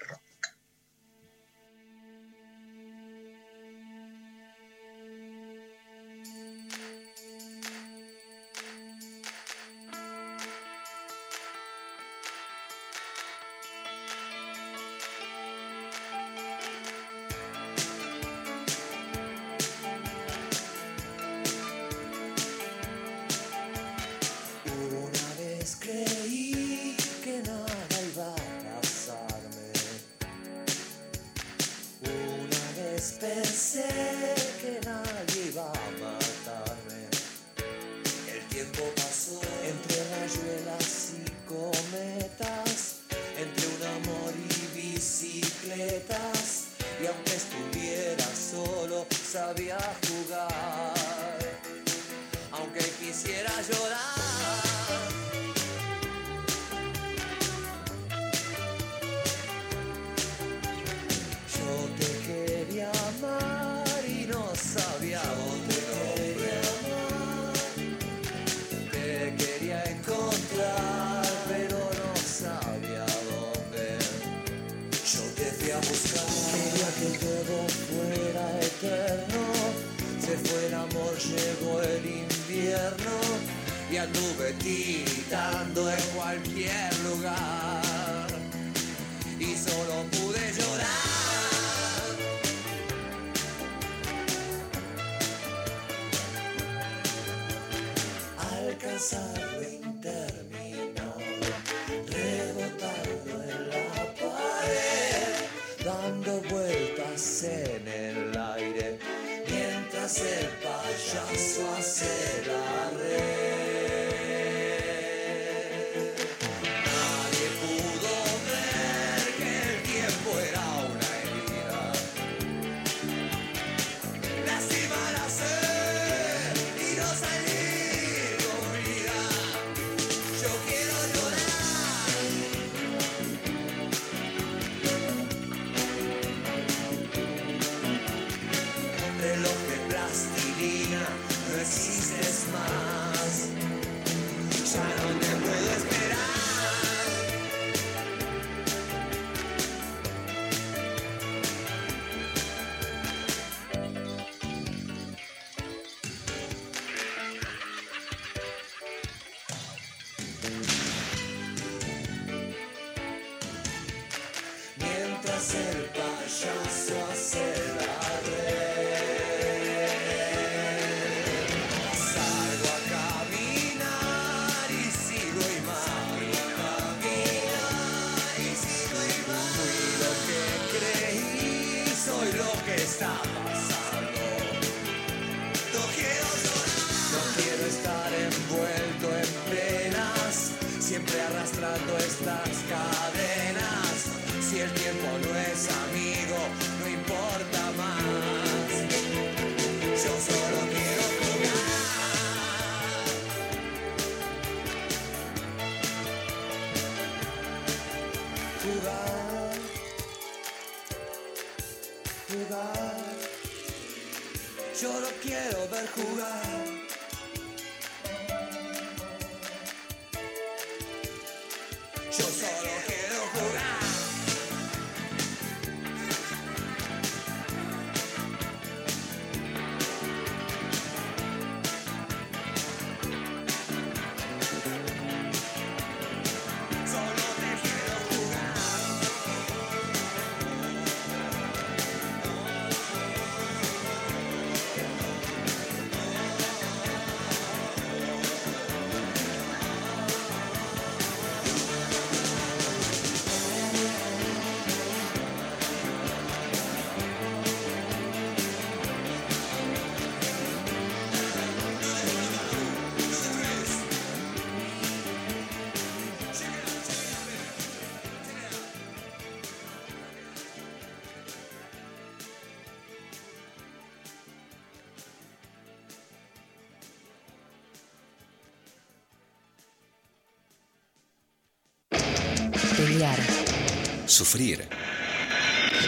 Sufrir.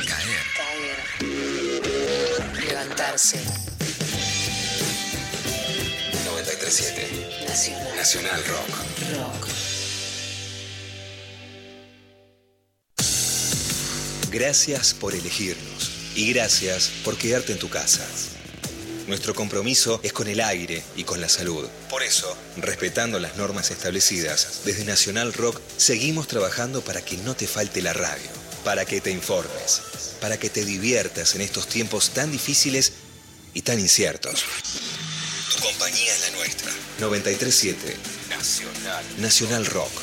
Caer. Caer. Levantarse. 937 Nacional. Nacional Rock. Rock. Gracias por elegirnos y gracias por quedarte en tu casa. Nuestro compromiso es con el aire y con la salud. Eso, respetando las normas establecidas, desde Nacional Rock seguimos trabajando para que no te falte la radio, para que te informes, para que te diviertas en estos tiempos tan difíciles y tan inciertos. Tu compañía es la nuestra. 937 Nacional. Nacional Rock.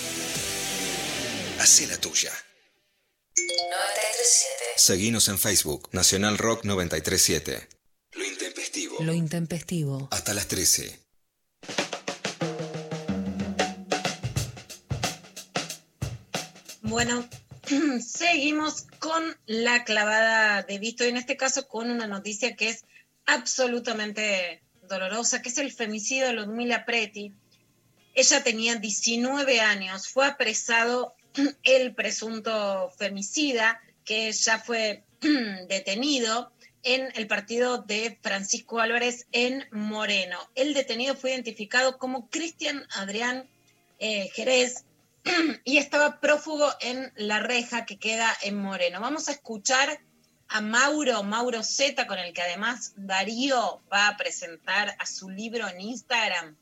Hacé la tuya. 937. Seguinos en Facebook, Nacional Rock 937. Lo intempestivo. Lo intempestivo. Hasta las 13. Bueno, seguimos con la clavada de visto y en este caso con una noticia que es absolutamente dolorosa, que es el femicidio de Ludmila Preti. Ella tenía 19 años, fue apresado el presunto femicida que ya fue detenido en el partido de Francisco Álvarez en Moreno. El detenido fue identificado como Cristian Adrián eh, Jerez y estaba prófugo en la reja que queda en Moreno. Vamos a escuchar a Mauro, Mauro Z, con el que además Darío va a presentar a su libro en Instagram.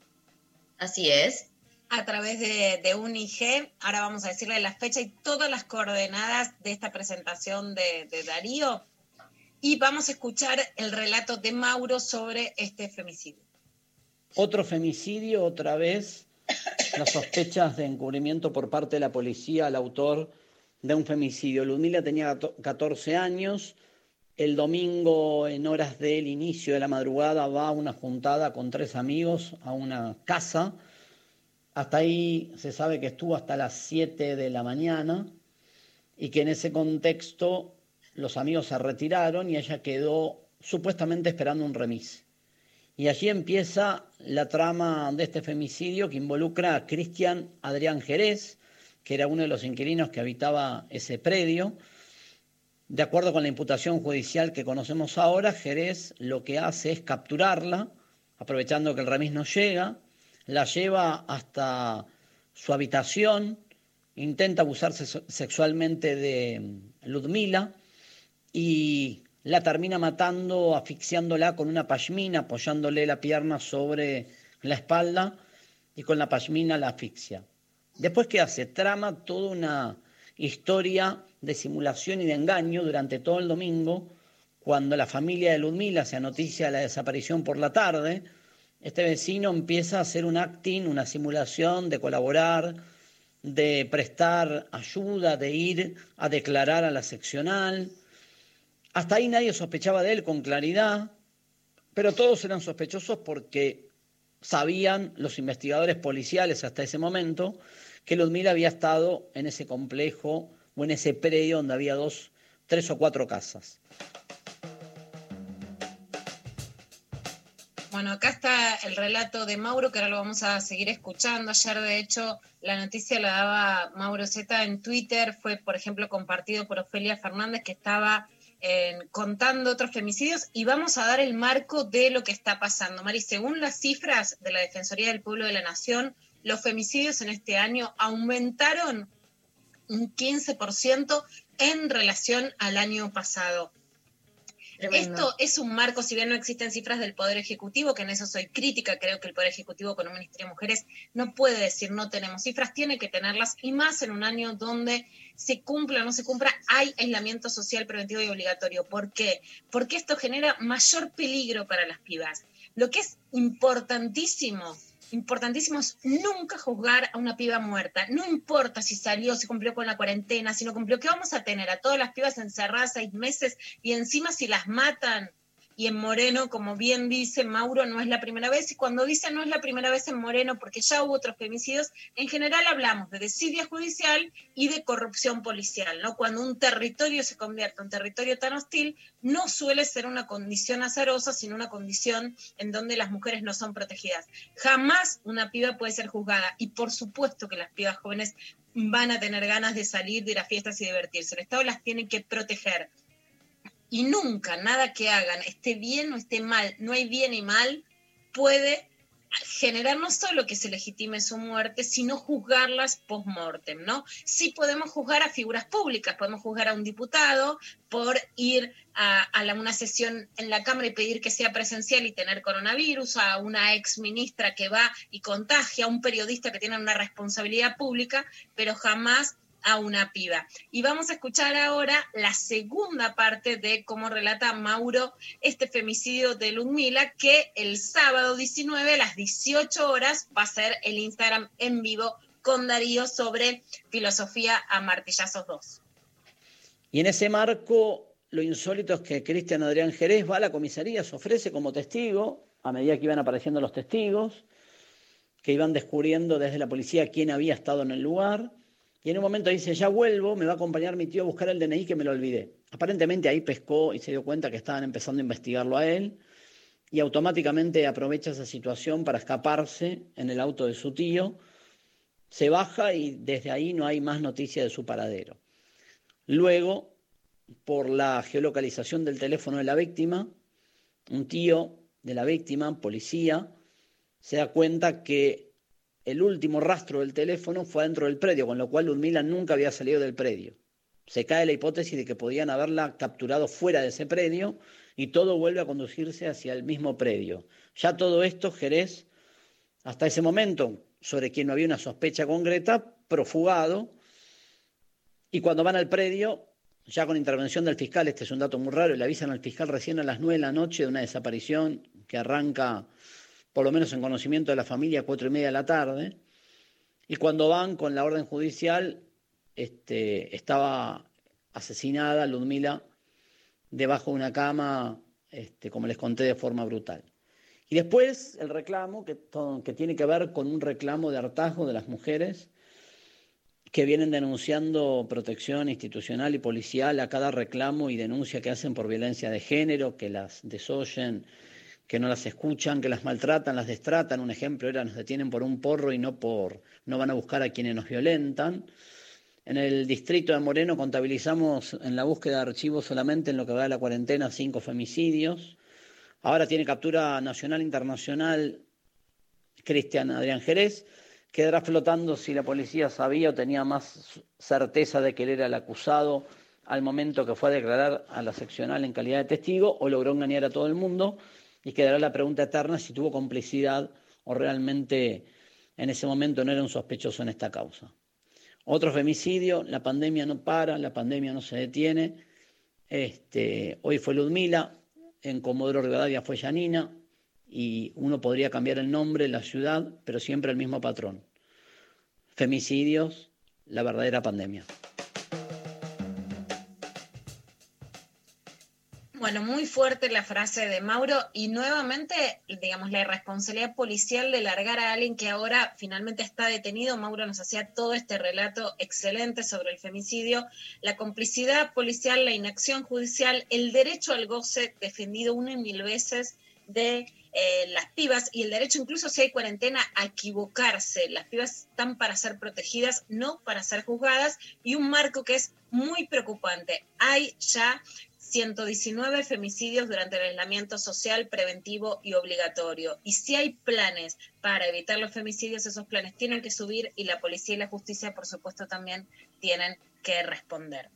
Así es. A través de, de un IG. Ahora vamos a decirle la fecha y todas las coordenadas de esta presentación de, de Darío. Y vamos a escuchar el relato de Mauro sobre este femicidio. Otro femicidio, otra vez, las sospechas de encubrimiento por parte de la policía al autor de un femicidio. Ludmila tenía 14 años, El domingo, en horas del inicio de la madrugada, va a una juntada con tres amigos a una casa. Hasta ahí se sabe que estuvo hasta las 7 de la mañana y que en ese contexto los amigos se retiraron y ella quedó supuestamente esperando un remis. Y allí empieza la trama de este femicidio que involucra a Cristian Adrián Jerez, que era uno de los inquilinos que habitaba ese predio. De acuerdo con la imputación judicial que conocemos ahora, Jerez lo que hace es capturarla, aprovechando que el remis no llega, la lleva hasta su habitación, intenta abusarse sexualmente de Ludmila y la termina matando, asfixiándola con una pashmina, apoyándole la pierna sobre la espalda y con la pashmina la asfixia. Después, ¿qué hace? Trama toda una historia de simulación y de engaño durante todo el domingo, cuando la familia de Ludmila se anoticia la desaparición por la tarde, este vecino empieza a hacer un acting, una simulación de colaborar, de prestar ayuda, de ir a declarar a la seccional, hasta ahí nadie sospechaba de él con claridad, pero todos eran sospechosos porque sabían los investigadores policiales hasta ese momento que Ludmila había estado en ese complejo o en ese predio donde había dos, tres o cuatro casas. Bueno, acá está el relato de Mauro, que ahora lo vamos a seguir escuchando. Ayer, de hecho, la noticia la daba Mauro Zeta en Twitter. Fue, por ejemplo, compartido por Ofelia Fernández, que estaba contando otros femicidios y vamos a dar el marco de lo que está pasando. Mari, según las cifras de la Defensoría del Pueblo de la Nación, los femicidios en este año aumentaron un 15% en relación al año pasado. Esto es un marco, si bien no existen cifras del Poder Ejecutivo, que en eso soy crítica, creo que el Poder Ejecutivo con un Ministerio de Mujeres no puede decir no tenemos cifras, tiene que tenerlas, y más en un año donde se cumpla o no se cumpla, hay aislamiento social preventivo y obligatorio. ¿Por qué? Porque esto genera mayor peligro para las pibas. Lo que es importantísimo importantísimo nunca juzgar a una piba muerta. No importa si salió, si cumplió con la cuarentena, si no cumplió, ¿qué vamos a tener? A todas las pibas encerradas seis meses y encima si las matan. Y en Moreno, como bien dice Mauro, no es la primera vez. Y cuando dice no es la primera vez en Moreno, porque ya hubo otros femicidios, en general hablamos de desidia judicial y de corrupción policial. ¿no? Cuando un territorio se convierte en territorio tan hostil, no suele ser una condición azarosa, sino una condición en donde las mujeres no son protegidas. Jamás una piba puede ser juzgada. Y por supuesto que las pibas jóvenes van a tener ganas de salir, de ir a fiestas y divertirse. El Estado las tiene que proteger y nunca nada que hagan, esté bien o esté mal, no hay bien y mal, puede generar no solo que se legitime su muerte, sino juzgarlas post-mortem, ¿no? Sí podemos juzgar a figuras públicas, podemos juzgar a un diputado por ir a, una sesión en la Cámara y pedir que sea presencial y tener coronavirus, a una ex ministra que va y contagia, a un periodista que tiene una responsabilidad pública, pero jamás a una piba. Y vamos a escuchar ahora la segunda parte de cómo relata Mauro este femicidio de Ludmila, que el sábado 19 a las 18 horas va a ser el Instagram en vivo con Darío sobre filosofía a martillazos 2. Y en ese marco, lo insólito es que Cristian Adrián Jerez va a la comisaría, se ofrece como testigo, a medida que iban apareciendo los testigos, que iban descubriendo desde la policía quién había estado en el lugar. Y en un momento dice, ya vuelvo, me va a acompañar mi tío a buscar el DNI que me lo olvidé. Aparentemente ahí pescó y se dio cuenta que estaban empezando a investigarlo a él y automáticamente aprovecha esa situación para escaparse en el auto de su tío. Se baja y desde ahí no hay más noticia de su paradero. Luego, por la geolocalización del teléfono de la víctima, un tío de la víctima, policía, se da cuenta que el último rastro del teléfono fue dentro del predio, con lo cual Ludmila nunca había salido del predio. Se cae la hipótesis de que podían haberla capturado fuera de ese predio y todo vuelve a conducirse hacia el mismo predio. Ya todo esto, Jerez, hasta ese momento, sobre quien no había una sospecha concreta, profugado, y cuando van al predio, ya con intervención del fiscal, este es un dato muy raro, le avisan al fiscal recién a las nueve de la noche de una desaparición que arranca, por lo menos en conocimiento de la familia, cuatro y media de la tarde. Y cuando van con la orden judicial, este, estaba asesinada Ludmila debajo de una cama, este, como les conté, de forma brutal. Y después el reclamo, que tiene que ver con un reclamo de hartazgo de las mujeres que vienen denunciando protección institucional y policial a cada reclamo y denuncia que hacen por violencia de género, que las desoyen, que no las escuchan, que las maltratan, las destratan. Un ejemplo era nos detienen por un porro y no por no van a buscar a quienes nos violentan. En el distrito de Moreno contabilizamos en la búsqueda de archivos solamente en lo que va de la cuarentena cinco femicidios. Ahora tiene captura nacional internacional Cristian Adrián Jerez. Quedará flotando si la policía sabía o tenía más certeza de que él era el acusado al momento que fue a declarar a la seccional en calidad de testigo o logró engañar a todo el mundo. Y quedará la pregunta eterna si tuvo complicidad o realmente en ese momento no era un sospechoso en esta causa. Otro femicidio, la pandemia no para, la pandemia no se detiene. Este, hoy fue Ludmila, en Comodoro Rivadavia fue Yanina, y uno podría cambiar el nombre, la ciudad, pero siempre el mismo patrón. Femicidios, la verdadera pandemia. Bueno, muy fuerte la frase de Mauro y nuevamente, digamos, la irresponsabilidad policial de largar a alguien que ahora finalmente está detenido. Mauro nos hacía todo este relato excelente sobre el femicidio, la complicidad policial, la inacción judicial, el derecho al goce defendido una y mil veces de eh, las pibas y el derecho incluso si hay cuarentena a equivocarse. Las pibas están para ser protegidas, no para ser juzgadas y un marco que es muy preocupante. Hay ya 119 femicidios durante el aislamiento social, preventivo y obligatorio. Y si hay planes para evitar los femicidios, esos planes tienen que subir y la policía y la justicia, por supuesto, también tienen que responder.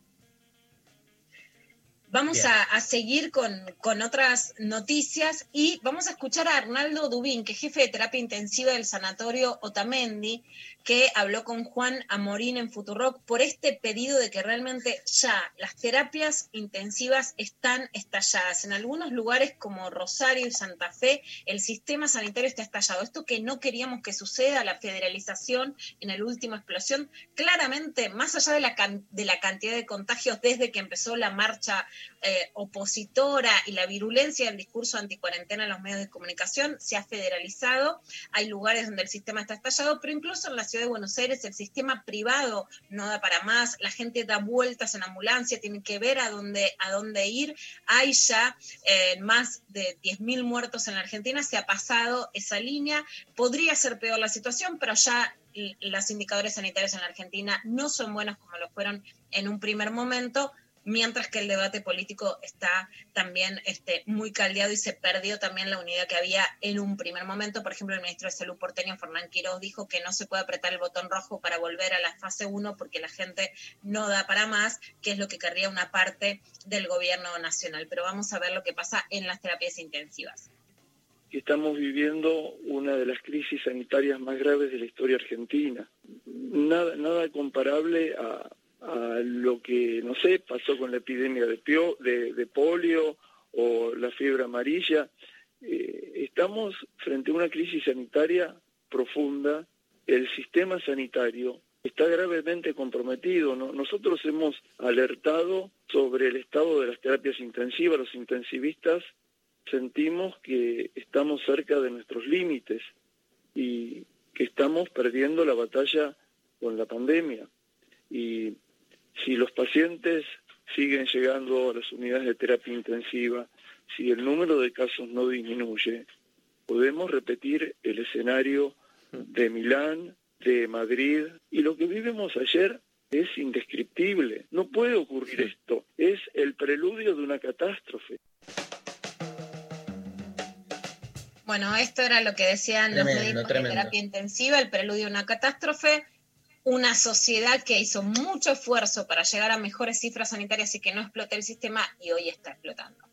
Vamos a seguir con, con otras noticias y vamos a escuchar a Arnaldo Dubín, que es jefe de terapia intensiva del sanatorio Otamendi, que habló con Juan Amorín en Futurock por este pedido de que realmente ya las terapias intensivas están estalladas. En algunos lugares como Rosario y Santa Fe, el sistema sanitario está estallado. Esto que no queríamos que suceda, la federalización en la última explosión, claramente, más allá de la, de la cantidad de contagios desde que empezó la marcha eh, opositora y la virulencia del discurso anticuarentena en los medios de comunicación, se ha federalizado. Hay lugares donde el sistema está estallado, pero incluso en la ciudad de Buenos Aires el sistema privado no da para más, la gente da vueltas en ambulancia, tiene que ver a dónde, a dónde ir. Hay ya eh, más de 10.000 muertos en la Argentina, se ha pasado esa línea. Podría ser peor la situación, pero ya los indicadores sanitarios en la Argentina no son buenos como lo fueron en un primer momento mientras que el debate político está también este, muy caldeado y se perdió también la unidad que había en un primer momento. Por ejemplo, el ministro de Salud porteño, Fernán Quiroz, dijo que no se puede apretar el botón rojo para volver a la fase 1 porque la gente no da para más, que es lo que querría una parte del gobierno nacional. Pero vamos a ver lo que pasa en las terapias intensivas. estamos viviendo una de las crisis sanitarias más graves de la historia argentina. Nada, nada comparable a, a lo que, no sé, pasó con la epidemia de, pio- de, polio o la fiebre amarilla. Eh, estamos frente a una crisis sanitaria profunda. El sistema sanitario está gravemente comprometido. ¿no? Nosotros hemos alertado sobre el estado de las terapias intensivas, los intensivistas sentimos que estamos cerca de nuestros límites y que estamos perdiendo la batalla con la pandemia. Y si los pacientes siguen llegando a las unidades de terapia intensiva, si el número de casos no disminuye, podemos repetir el escenario de Milán, de Madrid, y lo que vivimos ayer es indescriptible. No puede ocurrir esto. Es el preludio de una catástrofe. Bueno, esto era lo que decían los Tremendo, médicos tremendo. de terapia intensiva, el preludio de una catástrofe, una sociedad que hizo mucho esfuerzo para llegar a mejores cifras sanitarias y que no explote el sistema y hoy está explotando.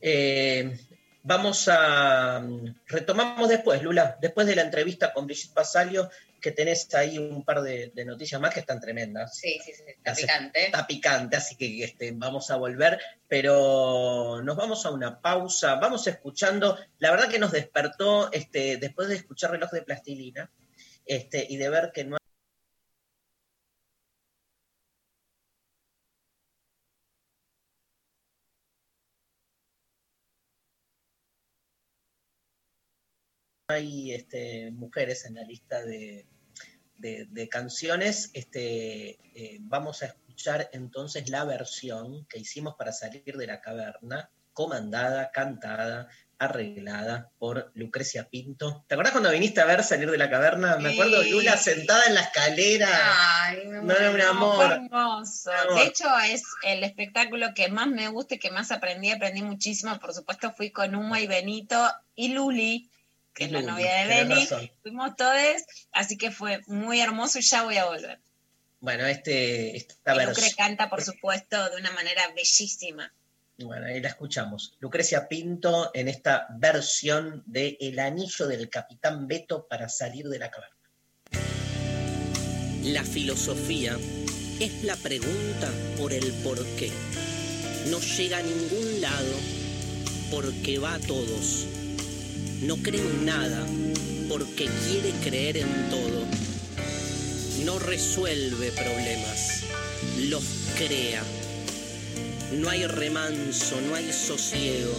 Eh, vamos a. Retomamos después, Lula, después de la entrevista con Brigitte Basalio, que tenés ahí un par de, de noticias más que están tremendas. Sí, sí, sí, está Hace- picante. Está picante, así que este, vamos a volver, pero nos vamos a una pausa, vamos escuchando, la verdad que nos despertó este, después de escuchar reloj de plastilina este, y de ver que no hay este, mujeres en la lista de, de- de canciones, este, eh, vamos a escuchar entonces la versión que hicimos para salir de la caverna, comandada, cantada, arreglada por Lucrecia Pinto. ¿Te acuerdas cuando viniste a ver salir de la caverna? Me acuerdo Sí. Lula sentada en la escalera. Ay, No, mi amor. amor. De hecho, es el espectáculo que más me gusta y que más aprendí. Aprendí muchísimo. Por supuesto, fui con Uma y Benito y Luli, que es la novia de razón. Fuimos todos, así que fue muy hermoso y ya voy a volver. Bueno, este, esta Y Lucre versión. canta, por supuesto, de una manera bellísima. Bueno, ahí la escuchamos. Lucrecia Pinto en esta versión de El anillo del capitán Beto para salir de la caverna. La filosofía es la pregunta por el por qué. No llega a ningún lado porque va a todos. No cree en nada porque quiere creer en todo. No resuelve problemas, los crea. No hay remanso, no hay sosiego.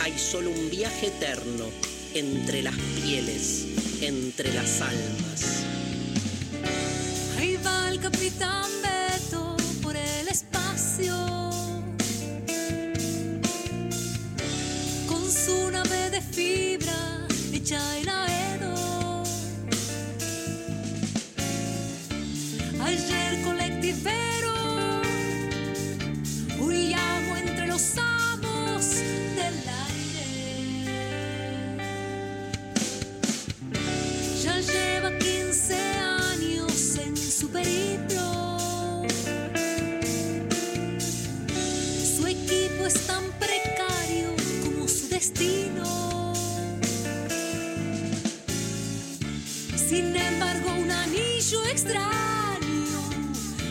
Hay solo un viaje eterno entre las pieles, entre las almas. Ahí va el capitán Beto por el espacio. De fibra hecha en aero. Ayer colectivero. Llamo entre los amos del aire. Ya lleva 15 años en su periplo. Su equipo es tan precario como su destino.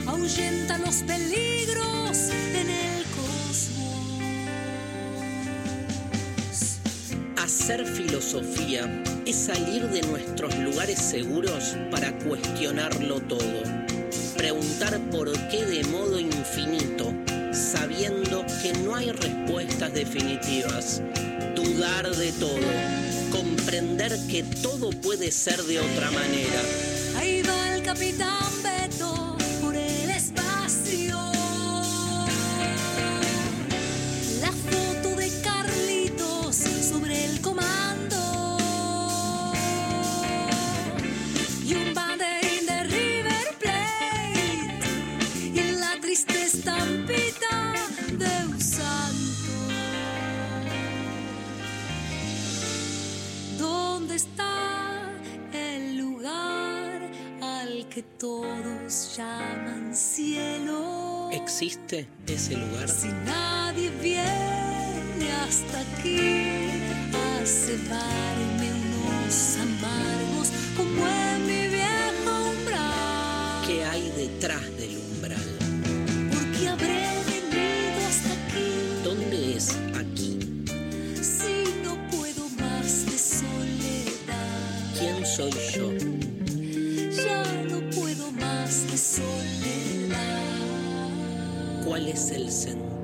Ahuyenta los peligros en el cosmos. Hacer filosofía es salir de nuestros lugares seguros para cuestionarlo todo. Preguntar por qué de modo infinito, sabiendo que no hay respuestas definitivas. Dudar de todo. Comprender que todo puede ser de otra manera. Capitán Beto por el espacio. La foto de Carlitos sobre el comando. Y un banderín de River Plate. Y la triste estampita de un santo. ¿Dónde está que todos llaman cielo? ¿Existe ese lugar? Si nadie viene hasta aquí a cebarme unos amargos como ¿Cuál es el sentido?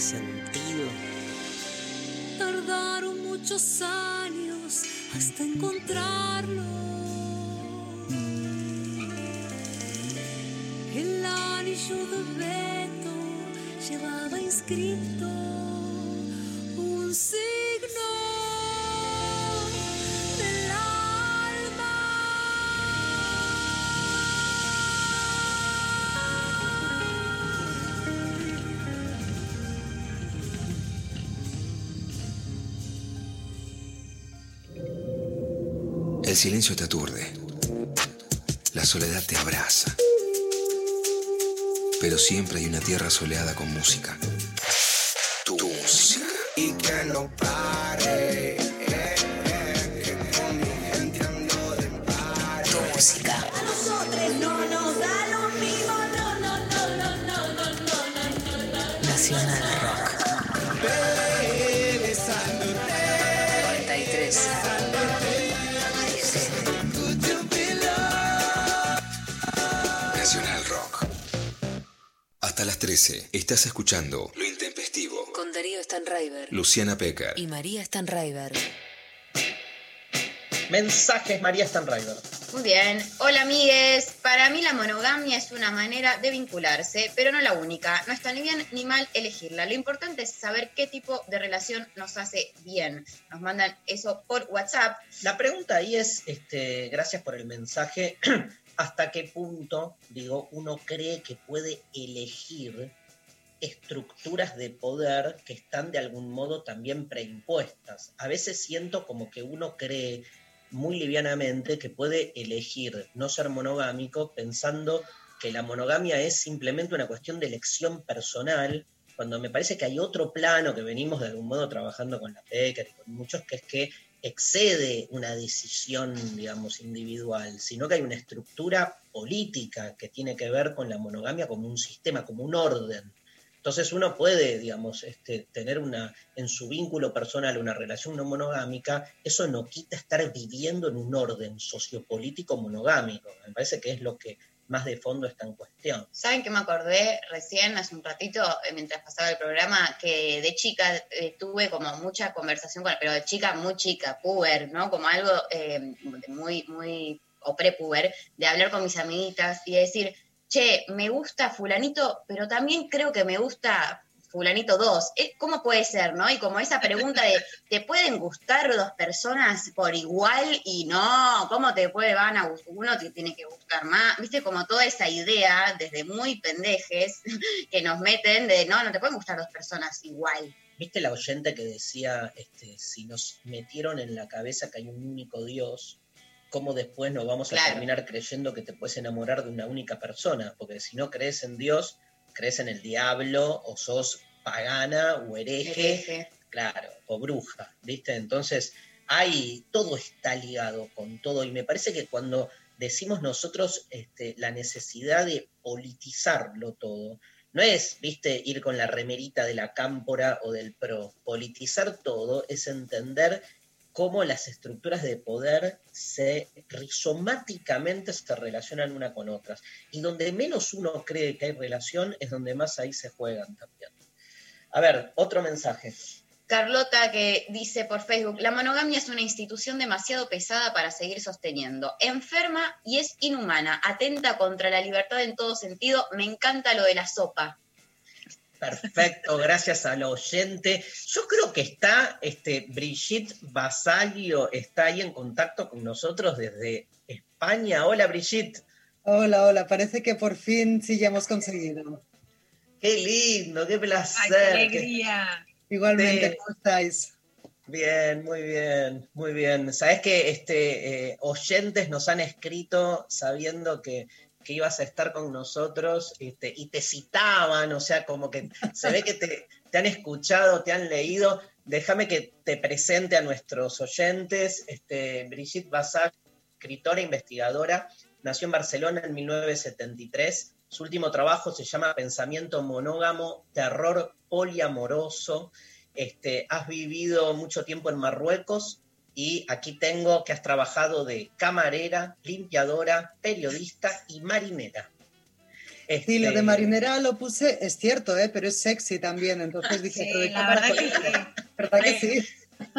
Sentido. Tardaron muchos años hasta encontrarlo. El anillo de Beto llevaba inscrito silencio te aturde. La soledad te abraza. Pero siempre hay una tierra soleada con música. Estás escuchando Lo Intempestivo. Con Darío Stanraiver. Luciana Pecker. Y María Stanraiver. Mensajes María Stanriver. Muy bien. Hola, amigues. Para mí la monogamia es una manera de vincularse, pero no la única. No está ni bien ni mal elegirla. Lo importante es saber qué tipo de relación nos hace bien. Nos mandan eso por WhatsApp. La pregunta ahí es, este, gracias por el mensaje, ¿hasta qué punto, digo, uno cree que puede elegir estructuras de poder que están de algún modo también preimpuestas? A veces siento como que uno cree muy livianamente que puede elegir no ser monogámico pensando que la monogamia es simplemente una cuestión de elección personal, cuando me parece que hay otro plano que venimos de algún modo trabajando con la PECA y con muchos, que es que excede una decisión, digamos, individual, sino que hay una estructura política que tiene que ver con la monogamia como un sistema, como un orden. Entonces uno puede, digamos, este, tener una, en su vínculo personal una relación no monogámica, eso no quita estar viviendo en un orden sociopolítico monogámico. Me parece que es lo que más de fondo está en cuestión. ¿Saben que me acordé recién, hace un ratito, eh, mientras pasaba el programa, que de chica eh, tuve como mucha conversación con pero de chica muy chica, puber, ¿no? Como algo eh, muy, muy, o prepuber, de hablar con mis amiguitas y decir, che, me gusta fulanito, pero también creo que me gusta fulanito 2. ¿Cómo puede ser, no? Y como esa pregunta de, ¿te pueden gustar dos personas por igual? Y no, ¿cómo te puede, van a gustar? Uno te tiene que buscar más. Viste, como toda esa idea, desde muy pendejes, que nos meten de, no, no te pueden gustar dos personas igual. ¿Viste la oyente que decía, este, si nos metieron en la cabeza que hay un único Dios, cómo después nos vamos a terminar creyendo que te puedes enamorar de una única persona? Porque si no crees en Dios, crees en el diablo o sos pagana o hereje, Hereje. claro, o bruja, ¿viste? Entonces, hay, todo está ligado con todo y me parece que cuando decimos nosotros este, la necesidad de politizarlo todo, no es, viste, ir con la remerita de la cámpora o del pro. Politizar todo es entender cómo las estructuras de poder se rizomáticamente se relacionan una con otras. Y donde menos uno cree que hay relación es donde más ahí se juegan también. A ver, otro mensaje. Carlota que dice por Facebook, la monogamia es una institución demasiado pesada para seguir sosteniendo. Enferma y es inhumana, atenta contra la libertad en todo sentido. Me encanta lo de la sopa. Perfecto, gracias al oyente. Yo creo que está este, Brigitte Basaglio, está ahí en contacto con nosotros desde España. Hola Brigitte. Hola, hola, parece que por fin sí ya hemos conseguido. Qué lindo, qué placer. ¡Ay, qué alegría! Igualmente, Sí. ¿cómo estáis? Bien, muy bien, muy bien. Sabes que este, eh, oyentes nos han escrito sabiendo que, que ibas a estar con nosotros este, y te citaban, o sea, como que se ve que te, han escuchado, te han leído. Déjame que te presente a nuestros oyentes. Este, Brigitte Bassag, escritora e investigadora, nació en Barcelona en 1973. Su último trabajo se llama Pensamiento monógamo, terror poliamoroso. Este, has vivido mucho tiempo en Marruecos y aquí tengo que has trabajado de camarera, limpiadora, periodista y marinera. Sí, lo Este, de marinera lo puse, es cierto, ¿eh? pero es sexy también, entonces dije, Sí, la verdad que ponerlo. ¿Verdad que sí?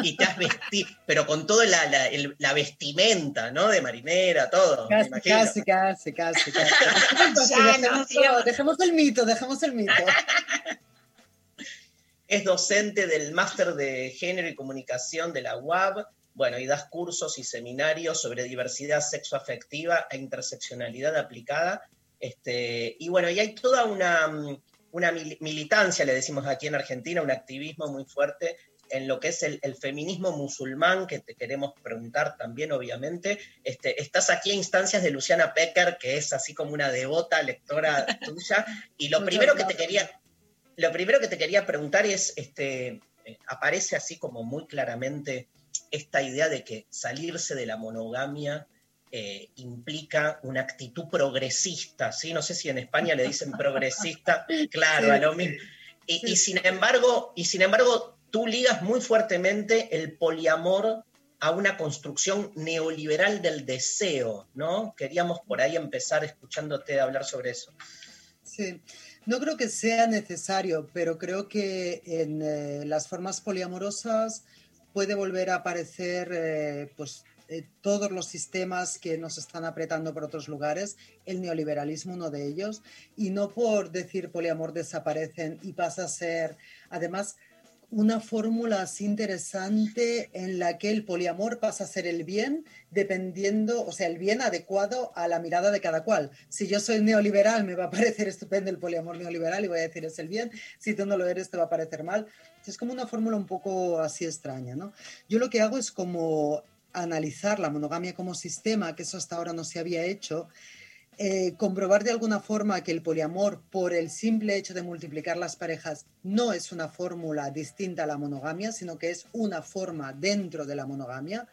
Y te has vestido, pero con toda la, la- vestimenta, ¿no? De marinera, todo. me Casi, casi, casi, casi, casi. Ya, dejemos el mito, dejemos el mito. Es docente del máster de género y comunicación de la UAB. Bueno, y das cursos y seminarios sobre diversidad sexoafectiva e interseccionalidad aplicada. Este, y bueno, y hay toda una, una mil- militancia, le decimos aquí en Argentina, un activismo muy fuerte en lo que es el, el feminismo musulmán, que te queremos preguntar también, obviamente. Este, estás aquí a instancias de Luciana Pecker, que es así como una devota lectora tuya, y lo primero que te quería, lo primero que te quería preguntar es, este, eh, aparece así como muy claramente esta idea de que salirse de la monogamia eh, implica una actitud progresista, ¿sí? No sé si en España le dicen progresista, claro, a lo mismo. Y, y sin embargo, y sin embargo, tú ligas muy fuertemente el poliamor a una construcción neoliberal del deseo, ¿no? Queríamos por ahí empezar escuchándote hablar sobre eso. Sí, no creo que sea necesario, pero creo que en eh, las formas poliamorosas puede volver a aparecer eh, pues, eh, todos los sistemas que nos están apretando por otros lugares, el neoliberalismo uno de ellos, y no por decir poliamor desaparecen y pasa a ser, además, una fórmula así interesante en la que el poliamor pasa a ser el bien dependiendo, o sea, el bien adecuado a la mirada de cada cual. Si yo soy neoliberal, me va a parecer estupendo el poliamor neoliberal y voy a decir es el bien. Si tú no lo eres, te va a parecer mal. Es como una fórmula un poco así extraña, ¿no? Yo lo que hago es como analizar la monogamia como sistema, que eso hasta ahora no se había hecho, eh, comprobar de alguna forma que el poliamor, por el simple hecho de multiplicar las parejas, no es una fórmula distinta a la monogamia, sino que es una forma dentro de la monogamia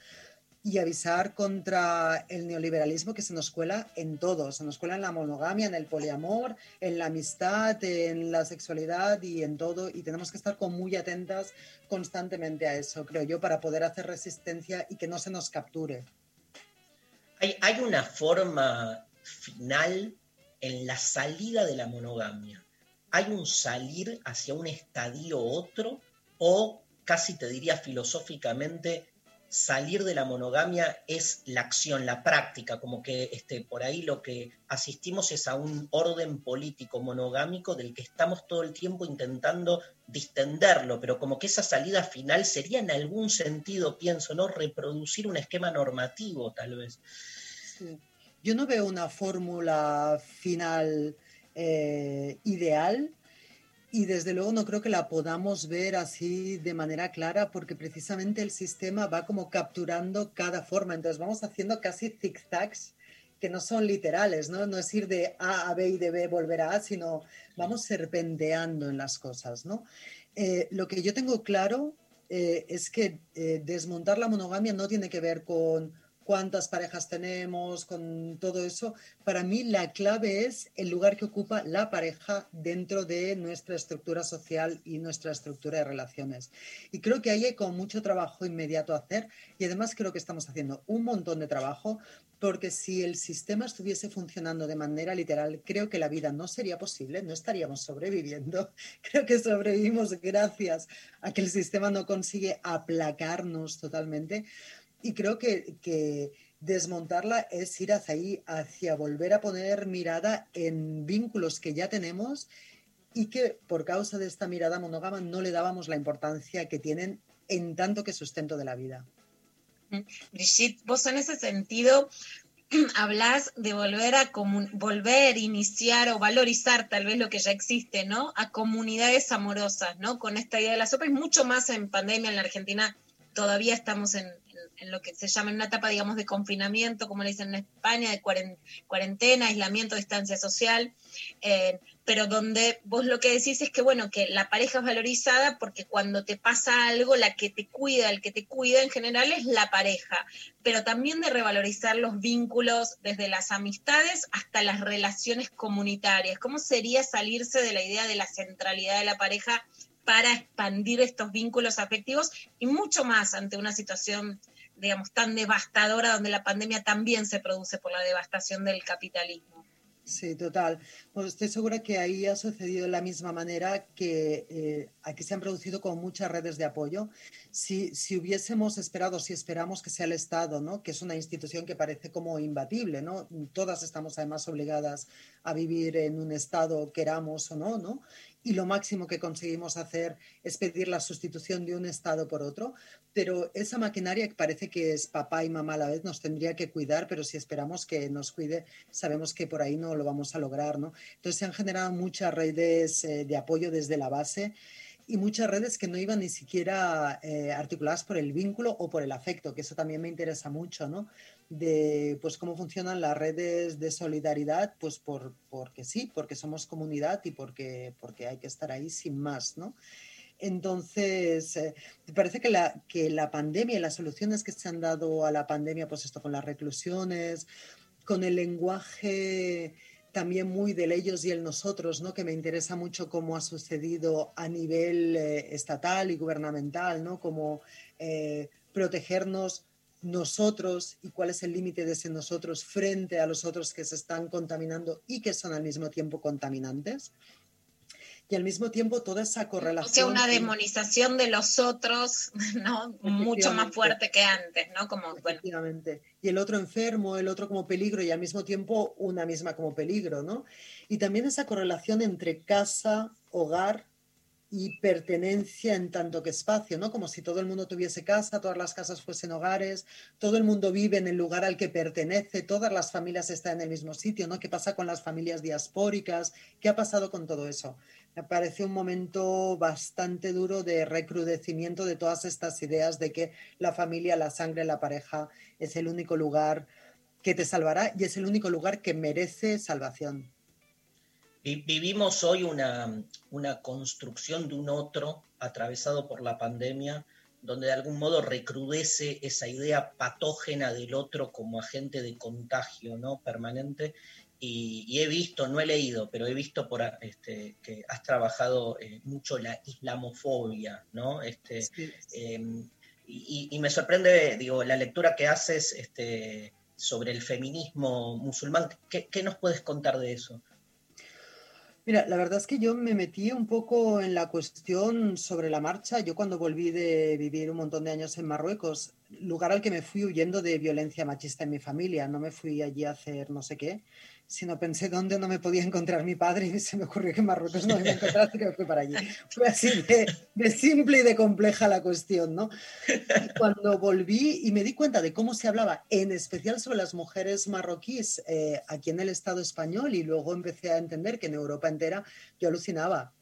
y avisar contra el neoliberalismo que se nos cuela en todo, se nos cuela en la monogamia, en el poliamor, en la amistad, en la sexualidad y en todo, y tenemos que estar con muy atentas constantemente a eso, creo yo, para poder hacer resistencia y que no se nos capture. Hay, hay una forma final en la salida de la monogamia. ¿Hay un salir hacia un estadio otro o casi te diría filosóficamente salir de la monogamia es la acción, la práctica, como que este, por ahí lo que asistimos es a un orden político monogámico del que estamos todo el tiempo intentando distenderlo, pero como que esa salida final sería en algún sentido, pienso, ¿no? Reproducir un esquema normativo, tal vez. Yo no veo una fórmula final eh, ideal y desde luego no creo que la podamos ver así de manera clara porque precisamente el sistema va como capturando cada forma. Entonces vamos haciendo casi zigzags que no son literales, ¿no? No es ir de A a B y de B volver a A, sino vamos serpenteando en las cosas, ¿no? Eh, lo que yo tengo claro eh, es que eh, desmontar la monogamia no tiene que ver con cuántas parejas tenemos, con todo eso. Para mí la clave es el lugar que ocupa la pareja dentro de nuestra estructura social y nuestra estructura de relaciones. Y creo que ahí hay con mucho trabajo inmediato a hacer y además creo que estamos haciendo un montón de trabajo porque si el sistema estuviese funcionando de manera literal, creo que la vida no sería posible, no estaríamos sobreviviendo. Creo que sobrevivimos gracias a que el sistema no consigue aplacarnos totalmente. Y creo que, desmontarla es ir hacia ahí, hacia volver a poner mirada en vínculos que ya tenemos y que por causa de esta mirada monógama no le dábamos la importancia que tienen en tanto que sustento de la vida. Brigitte, vos en ese sentido hablas de volver a volver, iniciar o valorizar tal vez lo que ya existe, ¿no? A comunidades amorosas, ¿no? Con esta idea de la sopa y mucho más en pandemia en la Argentina todavía estamos en, en lo que se llama en una etapa, digamos, de confinamiento, como le dicen en España, de cuarentena, aislamiento, distancia social. Eh, pero donde vos lo que decís es que, bueno, que la pareja es valorizada porque cuando te pasa algo, la que te cuida, el que te cuida en general es la pareja, pero también de revalorizar los vínculos desde las amistades hasta las relaciones comunitarias. ¿Cómo sería salirse de la idea de la centralidad de la pareja para expandir estos vínculos afectivos y mucho más ante una situación, digamos, tan devastadora donde la pandemia también se produce por la devastación del capitalismo? Sí, total. Pues estoy segura que ahí ha sucedido de la misma manera que eh, aquí se han producido con muchas redes de apoyo. Si, si hubiésemos esperado, si esperamos que sea el Estado, ¿no? que es una institución que parece como imbatible, ¿no? todas estamos además obligadas a vivir en un Estado, queramos o no, ¿no? Y lo máximo que conseguimos hacer es pedir la sustitución de un Estado por otro, pero esa maquinaria que parece que es papá y mamá a la vez nos tendría que cuidar, pero si esperamos que nos cuide, sabemos que por ahí no lo vamos a lograr, ¿no? Entonces se han generado muchas redes eh, de apoyo desde la base y muchas redes que no iban ni siquiera eh, articuladas por el vínculo o por el afecto, que eso también me interesa mucho, ¿no? De pues cómo funcionan las redes de solidaridad, pues por, porque sí, porque somos comunidad y porque, porque hay que estar ahí sin más, ¿no? Entonces, eh, parece que la, que la pandemia y las soluciones que se han dado a la pandemia, pues esto con las reclusiones, con el lenguaje también muy del ellos y el nosotros, ¿no? que me interesa mucho cómo ha sucedido a nivel eh, estatal y gubernamental, ¿no? como eh, protegernos nosotros y cuál es el límite de ese nosotros frente a los otros que se están contaminando y que son al mismo tiempo contaminantes y al mismo tiempo toda esa correlación. O sea, una demonización de los otros, ¿no? Mucho más fuerte que antes, ¿no? Como, bueno. Efectivamente. Y el otro enfermo, el otro como peligro y al mismo tiempo una misma como peligro, ¿no? Y también esa correlación entre casa, hogar y pertenencia en tanto que espacio, ¿no? Como si todo el mundo tuviese casa, todas las casas fuesen hogares, todo el mundo vive en el lugar al que pertenece, todas las familias están en el mismo sitio, ¿no? ¿Qué pasa con las familias diaspóricas? ¿Qué ha pasado con todo eso? Me parece un momento bastante duro de recrudecimiento de todas estas ideas de que la familia, la sangre, la pareja es el único lugar que te salvará y es el único lugar que merece salvación. Vivimos hoy una, una construcción de un otro atravesado por la pandemia, donde de algún modo recrudece esa idea patógena del otro como agente de contagio ¿no? permanente. Y, y he visto, no he leído, pero he visto por, este, que has trabajado eh, mucho la islamofobia, ¿no? Este, Sí. eh, y, y me sorprende, digo, la lectura que haces este, sobre el feminismo musulmán. ¿Qué, qué nos puedes contar de eso? Mira, la verdad es que yo me metí un poco en la cuestión sobre la marcha. Yo cuando volví de vivir un montón de años en Marruecos, lugar al que me fui huyendo de violencia machista en mi familia, no me fui allí a hacer no sé qué, sino pensé dónde no me podía encontrar mi padre y se me ocurrió que en Marruecos no me iba a encontrar, así que fui para allí. Fue así de, de simple y de compleja la cuestión, ¿no? Y cuando volví y me di cuenta de cómo se hablaba, en especial sobre las mujeres marroquíes eh, aquí en el Estado español, y luego empecé a entender que en Europa entera yo alucinaba.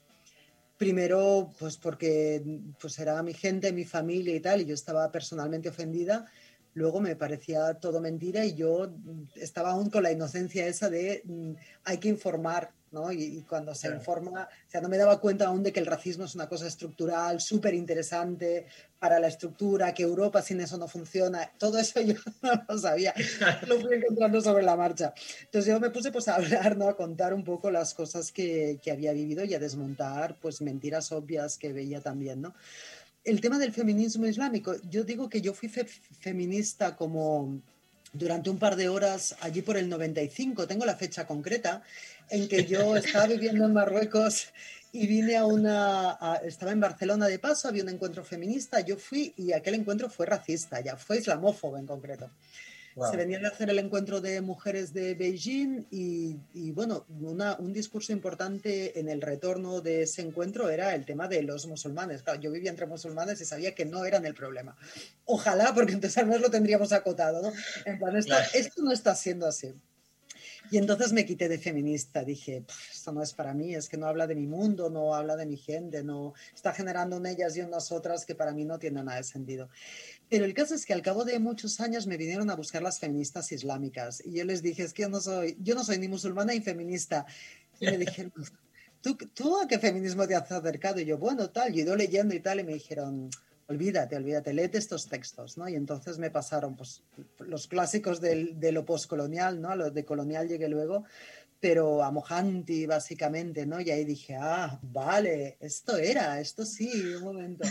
Primero, pues porque pues era mi gente, mi familia y tal, y yo estaba personalmente ofendida. Luego me parecía todo mentira y yo estaba aún con la inocencia esa de mm, hay que informar, ¿no? Y, y cuando se Claro. informa, o sea, no me daba cuenta aún de que el racismo es una cosa estructural, súper interesante para la estructura, que Europa sin eso no funciona. Todo eso yo no lo sabía, lo fui encontrando sobre la marcha. Entonces yo me puse pues a hablar, ¿no? A contar un poco las cosas que, que había vivido y a desmontar pues mentiras obvias que veía también, ¿no? El tema del feminismo islámico, yo digo que yo fui fe- feminista como durante un par de horas allí por el 95, tengo la fecha concreta, en que yo estaba viviendo en Marruecos y vine a una, a- estaba en Barcelona de paso, había un encuentro feminista, yo fui y aquel encuentro fue racista, ya fue islamófobo en concreto. Wow. Se venía de hacer el encuentro de mujeres de Beijing y, y, bueno, una- un discurso importante en el retorno de ese encuentro era el tema de los musulmanes. Claro, yo vivía entre musulmanes y sabía que no eran el problema. Ojalá, porque entonces al menos lo tendríamos acotado, ¿no? En plan, esto, Claro. esto no está siendo así. Y entonces me quité de feminista, dije, "Pf, esto no es para mí, es que no habla de mi mundo, no habla de mi gente, no está generando un ellas y unas otras que para mí no tiene nada de sentido. Pero el caso es que al cabo de muchos años me vinieron a buscar las feministas islámicas y yo les dije, es que yo no soy, yo no soy ni musulmana ni feminista. Y me dijeron, ¿tú, ¿tú a qué feminismo te has acercado? Y yo, bueno, tal, yo he ido leyendo y tal, y me dijeron, olvídate, olvídate, léete estos textos, ¿no? Y entonces me pasaron, pues, los clásicos del, de lo postcolonial, ¿no? A lo de colonial llegué luego, pero a Mohanty, básicamente, ¿no? Y ahí dije, ah, vale, esto era, esto sí, un momento.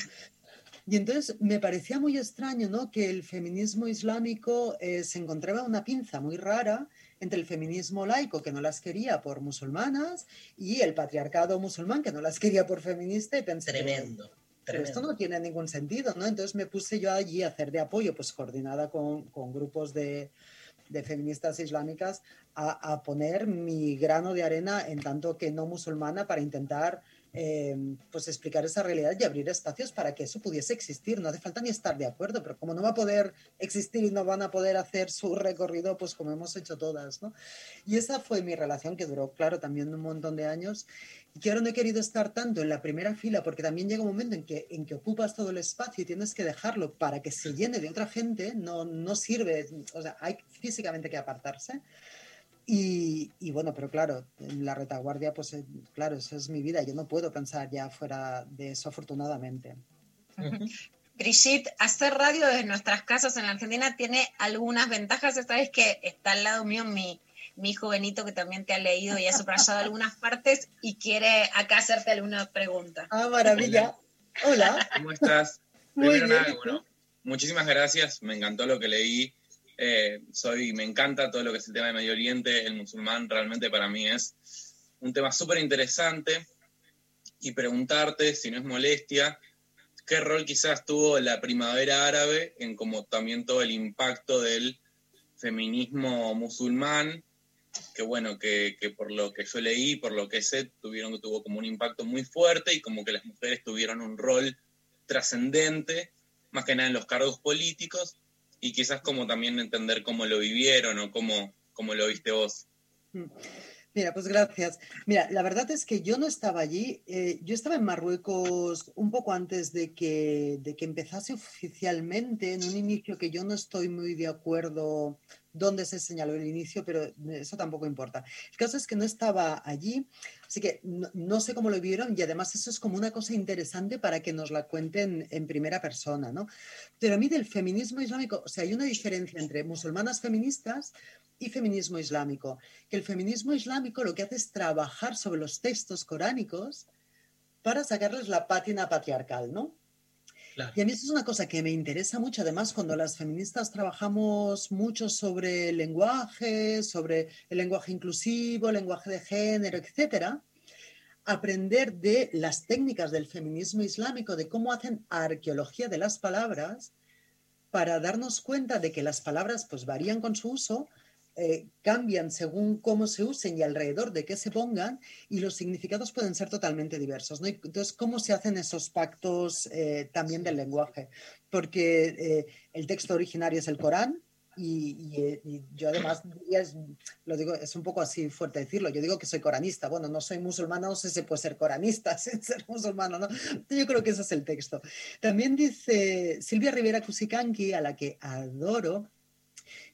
Y entonces me parecía muy extraño, ¿no? Que el feminismo islámico eh, se encontraba una pinza muy rara entre el feminismo laico, que no las quería por musulmanas, y el patriarcado musulmán, que no las quería por feminista, y pensé, Tremendo. Pero esto no tiene ningún sentido, ¿no? Entonces me puse yo allí a hacer de apoyo, pues coordinada con, con grupos de, de feministas islámicas, a, a poner mi grano de arena en tanto que no musulmana para intentar eh, pues explicar esa realidad y abrir espacios para que eso pudiese existir. No hace falta ni estar de acuerdo, pero como no va a poder existir y no van a poder hacer su recorrido, pues como hemos hecho todas, ¿no? Y esa fue mi relación que duró, claro, también un montón de años. Y que ahora no he querido estar tanto en la primera fila porque también llega un momento en que, en que ocupas todo el espacio y tienes que dejarlo para que se llene de otra gente, no, no sirve, o sea, hay físicamente que apartarse. Y, y bueno, pero claro, en la retaguardia, pues eh, claro, esa es mi vida, yo no puedo pensar ya fuera de eso afortunadamente. Brigitte, hacer radio desde nuestras casas en la Argentina tiene algunas ventajas. Esta vez que está al lado mío mi, mi hijo Benito, que también te ha leído y ha subrayado algunas partes y quiere acá hacerte alguna pregunta. Ah, maravilla. Hola. ¿Cómo estás? Muy Primero bien, bueno, muchísimas gracias, me encantó lo que leí. Eh, soy, me encanta todo lo que es el tema de Medio Oriente, el musulmán realmente para mí es un tema súper interesante y preguntarte, si no es molestia, qué rol quizás tuvo la primavera árabe en como también todo el impacto del feminismo musulmán, que bueno, que, que por lo que yo leí, por lo que sé, tuvieron, tuvo como un impacto muy fuerte y como que las mujeres tuvieron un rol trascendente, más que nada en los cargos políticos, y quizás como también entender cómo lo vivieron o cómo, cómo lo viste vos. Mira, pues gracias. Mira, la verdad es que yo no estaba allí. eh, yo estaba en Marruecos un poco antes de que, de que empezase oficialmente, en un inicio que yo no estoy muy de acuerdo dónde se señaló el inicio, pero eso tampoco importa. El caso es que no estaba allí, así que no, sé cómo lo vieron y además eso es como una cosa interesante para que nos la cuenten en primera persona, ¿no? Pero a mí del feminismo islámico, o sea, hay una diferencia entre musulmanas feministas y feminismo islámico, que el feminismo islámico lo que hace es trabajar sobre los textos coránicos para sacarles la pátina patriarcal, ¿no? Y a mí eso es una cosa que me interesa mucho, además, cuando las feministas trabajamos mucho sobre lenguaje, sobre el lenguaje inclusivo, el lenguaje de género, etcétera, aprender de las técnicas del feminismo islámico, de cómo hacen arqueología de las palabras, para darnos cuenta de que las palabras pues varían con su uso, eh, cambian según cómo se usen y alrededor de qué se pongan, y los significados pueden ser totalmente diversos. ¿no? Entonces, ¿cómo se hacen esos pactos eh, también del lenguaje? Porque eh, el texto originario es el Corán. Y, y, y yo además es- lo digo, es un poco así fuerte decirlo, yo digo que soy coranista, bueno, no soy musulmana, no sé si se puede ser coranista sin ser musulmano, ¿no? Yo creo que ese es el texto. También dice Silvia Rivera Cusicanqui, a la que adoro,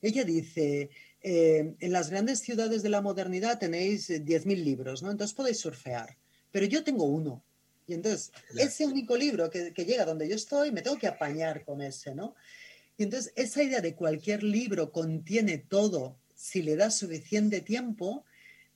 ella dice, eh, en las grandes ciudades de la modernidad tenéis eh, 10.000 libros, ¿no? Entonces podéis surfear, pero yo tengo uno. Y entonces, ese único libro que, que llega donde yo estoy, me tengo que apañar con ese, ¿no? Y entonces, esa idea de cualquier libro contiene todo si le das suficiente tiempo,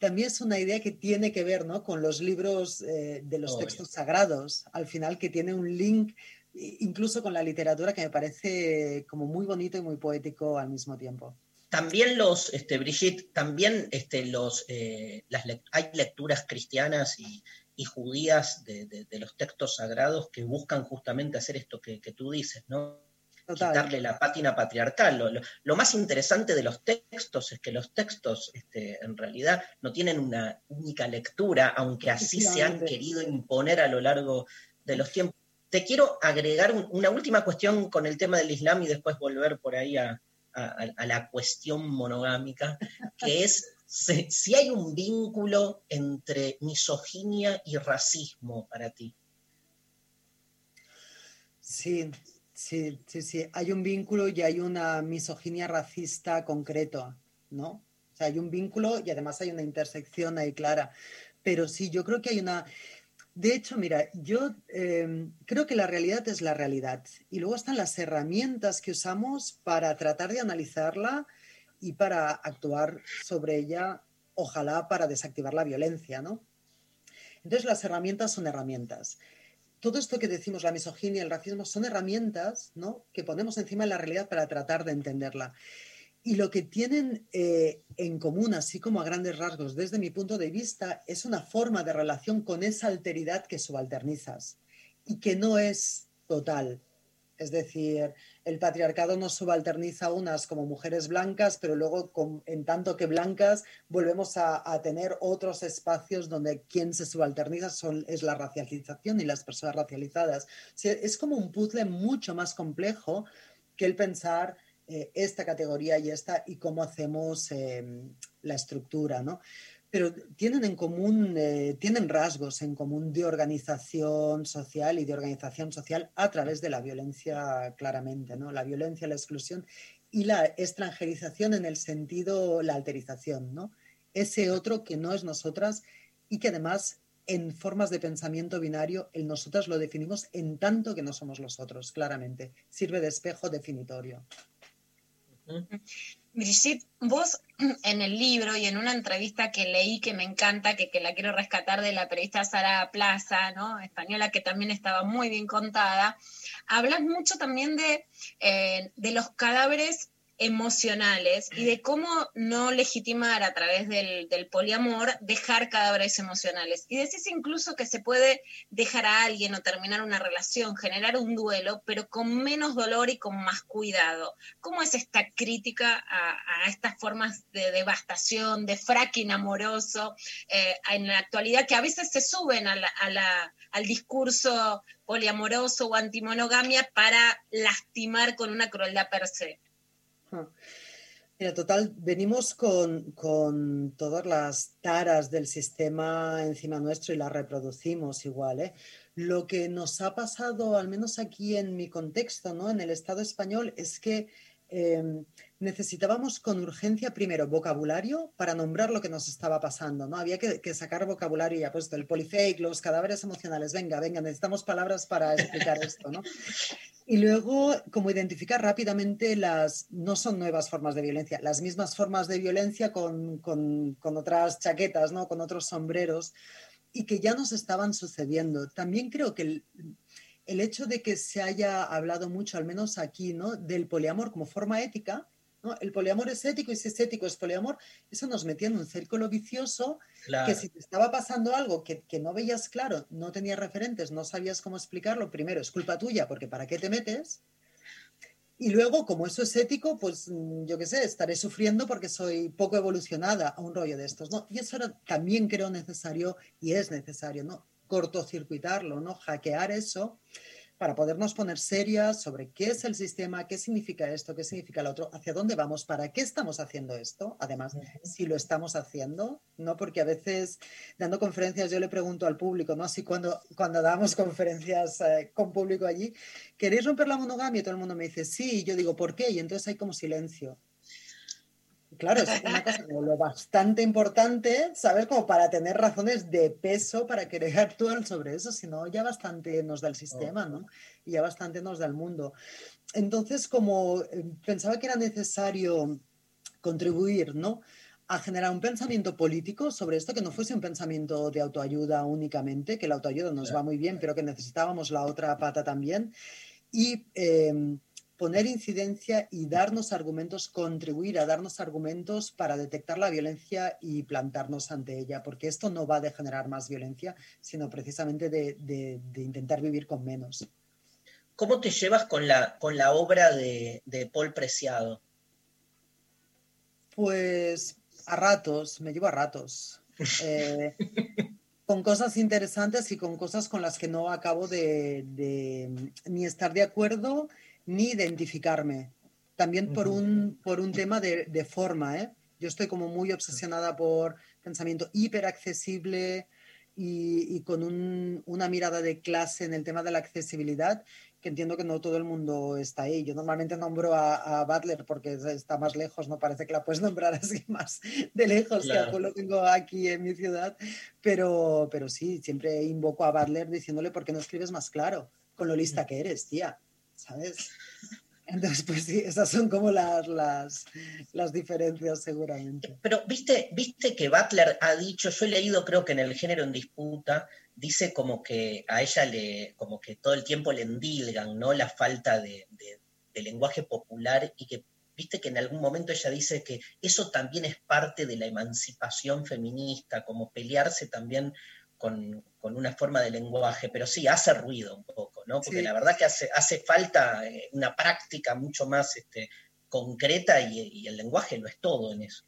también es una idea que tiene que ver, ¿no? Con los libros eh, de los Obvio. textos sagrados, al final, que tiene un link incluso con la literatura que me parece como muy bonito y muy poético al mismo tiempo. También los, este, Brigitte, también este, los, eh, las hay lecturas cristianas y, y judías de, de- de los textos sagrados que buscan justamente hacer esto que, que tú dices, ¿no? Total. Quitarle la pátina patriarcal. Lo, lo- lo más interesante de los textos es que los textos este, en realidad no tienen una única lectura, aunque así se han querido imponer a lo largo de los tiempos. Te quiero agregar un- una última cuestión con el tema del Islam y después volver por ahí a, a- la cuestión monogámica, que es si, si hay un vínculo entre misoginia y racismo para ti. Sí, sí, sí, sí. Hay un vínculo y hay una misoginia racista concreto, ¿no? O sea, hay un vínculo y además hay una intersección ahí clara. Pero sí, yo creo que hay una... De hecho, mira, yo eh, creo que la realidad es la realidad y luego están las herramientas que usamos para tratar de analizarla y para actuar sobre ella, ojalá para desactivar la violencia, ¿no? Entonces las herramientas son herramientas. Todo esto que decimos, la misoginia, el racismo, son herramientas ¿no? que ponemos encima de la realidad para tratar de entenderla. Y lo que tienen eh, en común, así como a grandes rasgos, desde mi punto de vista, es una forma de relación con esa alteridad que subalternizas y que no es total. Es decir, el patriarcado nos subalterniza a unas como mujeres blancas, pero luego, en tanto que blancas, volvemos a, tener otros espacios donde quien se subalterniza es la racialización y las personas racializadas. Es como un puzzle mucho más complejo que el pensar eh, esta categoría y esta y cómo hacemos eh, la estructura, ¿no? Pero tienen en común, eh, tienen rasgos en común de organización social y de organización social a través de la violencia, claramente, ¿no? La violencia, la exclusión y la extranjerización en el sentido, la alterización, ¿no? Ese otro que no es nosotras y que además en formas de pensamiento binario, el nosotras lo definimos en tanto que no somos los otros, claramente. Sirve de espejo definitorio. Brigitte, vos en el libro y en una entrevista que leí que me encanta, que, que la quiero rescatar de la periodista Sara Plaza, ¿no? española, que también estaba muy bien contada, hablas mucho también de, eh, de los cadáveres emocionales y de cómo no legitimar a través del, del poliamor dejar cadáveres emocionales. Y decís incluso que se puede dejar a alguien o terminar una relación, generar un duelo, pero con menos dolor y con más cuidado. ¿Cómo es esta crítica a, a estas formas de devastación, de fracking amoroso eh, en la actualidad que a veces se suben a la- a la- al discurso poliamoroso o antimonogamia para lastimar con una crueldad per se? Mira, total, venimos con, con todas las taras del sistema encima nuestro y las reproducimos igual, ¿eh? Lo que nos ha pasado, al menos aquí en mi contexto, ¿no? En el Estado español, es que eh, necesitábamos con urgencia primero vocabulario para nombrar lo que nos estaba pasando, ¿no? Había que, sacar vocabulario y ya puesto el polifake, los cadáveres emocionales, venga, venga, necesitamos palabras para explicar esto, ¿no? Y luego, como identificar rápidamente las, no son nuevas formas de violencia, las mismas formas de violencia con, con- con otras chaquetas, ¿no? Con otros sombreros, y que ya nos estaban sucediendo. También creo que el, el hecho de que se haya hablado mucho, al menos aquí, ¿no? Del poliamor como forma ética, ¿no? El poliamor es ético y si es ético es poliamor, eso nos metía en un círculo vicioso Claro. que si te estaba pasando algo que, que no veías claro, no tenías referentes, no sabías cómo explicarlo, primero es culpa tuya, porque ¿para qué te metes? Y luego, como eso es ético, pues mm, yo qué sé, estaré sufriendo porque soy poco evolucionada a un rollo de estos, ¿no? Y eso era, también creo necesario y es necesario, ¿no? Cortocircuitarlo, ¿no? Hackear eso para podernos poner serias sobre qué es el sistema, qué significa esto, qué significa lo otro, hacia dónde vamos, para qué estamos haciendo esto, además, si lo estamos haciendo, ¿no? Porque a veces dando conferencias yo le pregunto al público, ¿no? Así cuando, cuando damos conferencias eh, con público allí, ¿queréis romper la monogamia? Y todo el mundo me dice, sí, y yo digo, ¿por qué? Y entonces hay como silencio. Claro, es una cosa como lo bastante importante, ¿sabes? Como para tener razones de peso para querer actuar sobre eso, si no, ya bastante nos da el sistema, ¿no? Y ya bastante nos da el mundo. Entonces, como eh, pensaba que era necesario contribuir, ¿no? A generar un pensamiento político sobre esto, que no fuese un pensamiento de autoayuda únicamente, que la autoayuda nos va muy bien, pero que necesitábamos la otra pata también. Y eh, poner incidencia y darnos argumentos, contribuir a darnos argumentos para detectar la violencia y plantarnos ante ella, porque esto no va de generar más violencia, sino precisamente de, de- de intentar vivir con menos. ¿Cómo te llevas con la, con la obra de, de Paul Preciado? Pues a ratos, me llevo a ratos. Eh, con cosas interesantes y con cosas con las que no acabo de, de ni estar de acuerdo ni identificarme. También por un, por un tema de, de forma, ¿eh? Yo estoy como muy obsesionada por pensamiento hiperaccesible, y, y con un- una mirada de clase en el tema de la accesibilidad, que entiendo que no todo el mundo está ahí. Yo normalmente nombro a, a Butler porque está más lejos, no parece que la puedes nombrar así más de lejos, que Claro. a lo tengo aquí en mi ciudad, pero, pero sí, siempre invoco a Butler diciéndole por qué no escribes más claro, con lo lista que eres, tía, ¿sabes? Entonces, pues sí, esas son como las, las, las diferencias seguramente. Pero viste, viste que Butler ha dicho, yo he leído creo que en el género en disputa, dice como que a ella le, como que todo el tiempo le endilgan, ¿no? La falta de, de- de lenguaje popular y que viste que en algún momento ella dice que eso también es parte de la emancipación feminista, como pelearse también con, con una forma de lenguaje, pero sí, hace ruido un poco, ¿no? Porque Sí. la verdad que hace, hace falta eh, una práctica mucho más este, concreta y, y el lenguaje no es todo en eso.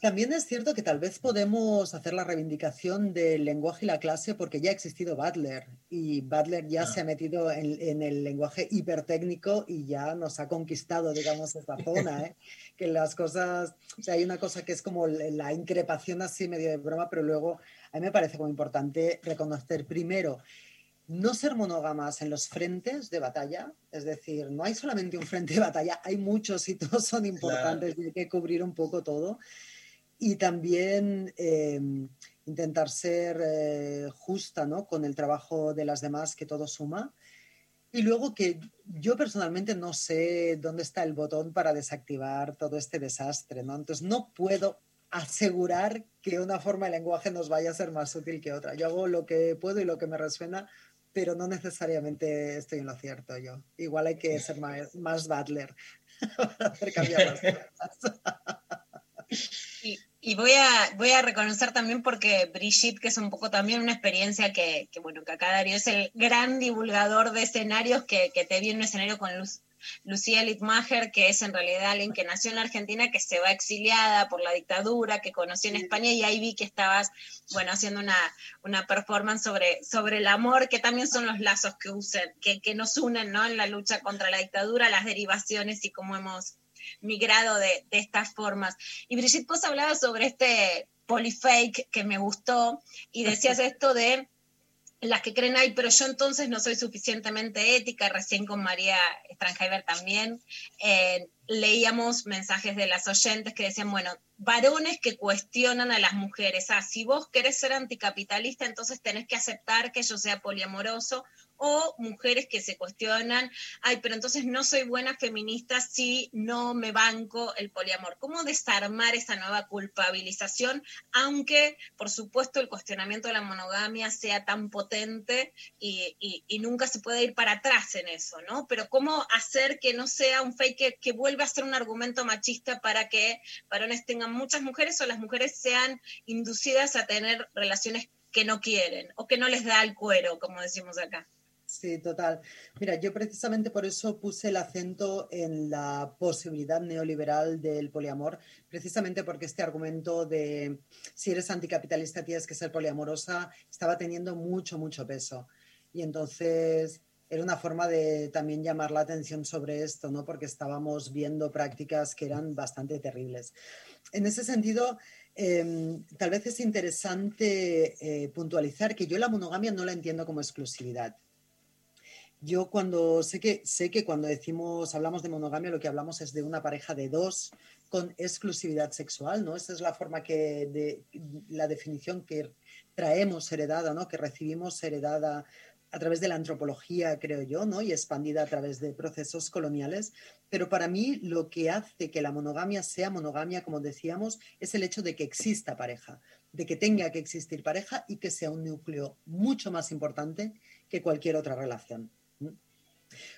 También es cierto que tal vez podemos hacer la reivindicación del lenguaje y la clase porque ya ha existido Butler y Butler ya se ha metido en, en el lenguaje hipertécnico y ya nos ha conquistado, digamos, esta zona, ¿eh? que las cosas, o sea, hay una cosa que es como la increpación así medio de broma, pero luego a mí me parece como importante reconocer primero no ser monógamas en los frentes de batalla, es decir, no hay solamente un frente de batalla, hay muchos y todos son importantes y hay que cubrir un poco todo. Y también eh, intentar ser eh, justa ¿no? con el trabajo de las demás, que todo suma. Y luego que yo personalmente no sé dónde está el botón para desactivar todo este desastre, ¿no? Entonces no puedo asegurar que una forma de lenguaje nos vaya a ser más útil que otra. Yo hago lo que puedo y lo que me resuena, pero no necesariamente estoy en lo cierto yo. Igual hay que ser más, más Butler para hacer cambiar las cosas. Y, voy, a, voy a reconocer también porque Brigitte, que es un poco también una experiencia que, que, bueno, que acá Darío es el gran divulgador de escenarios que, que te vi en un escenario con Luz, Lucía Littmacher, que es en realidad alguien que nació en la Argentina, que se va exiliada por la dictadura, que conocí en España y ahí vi que estabas, bueno, haciendo una, una performance sobre, sobre el amor, que también son los lazos que, usen, que, que nos unen, ¿no? En la lucha contra la dictadura, las derivaciones y cómo hemos migrado de, de estas formas. Y Brigitte, vos hablabas sobre este polyfake que me gustó y decías esto de las que creen, ay, pero yo entonces no soy suficientemente ética, recién con María Strangheimer también, eh, leíamos mensajes de las oyentes que decían, bueno, varones que cuestionan a las mujeres, ah, si vos querés ser anticapitalista, entonces tenés que aceptar que yo sea poliamoroso, o mujeres que se cuestionan, ay, pero entonces no soy buena feminista si no me banco el poliamor. ¿Cómo desarmar esa nueva culpabilización, aunque, por supuesto, el cuestionamiento de la monogamia sea tan potente y, nunca se puede ir para atrás en eso, ¿no? Pero cómo hacer que no sea un fake que, que vuelva a ser un argumento machista para que varones tengan muchas mujeres o las mujeres sean inducidas a tener relaciones que no quieren o que no les da el cuero, como decimos acá. Sí, total. Mira, yo precisamente por eso puse el acento en la posibilidad neoliberal del poliamor, precisamente porque este argumento de si eres anticapitalista tienes que ser poliamorosa estaba teniendo mucho, mucho peso. Y entonces era una forma de también llamar la atención sobre esto, ¿no? Porque estábamos viendo prácticas que eran bastante terribles. En ese sentido, eh, tal vez es interesante eh, puntualizar que yo la monogamia no la entiendo como exclusividad. Yo cuando sé que sé que cuando decimos hablamos de monogamia lo que hablamos es de una pareja de dos con exclusividad sexual, ¿no? Esa es la forma que la definición que traemos heredada, ¿no? Que recibimos heredada a través de la antropología, creo yo, ¿no? Y expandida a través de procesos coloniales. Pero para mí lo que hace que la monogamia sea monogamia, como decíamos, es el hecho de que exista pareja, de que tenga que existir pareja y que sea un núcleo mucho más importante que cualquier otra relación.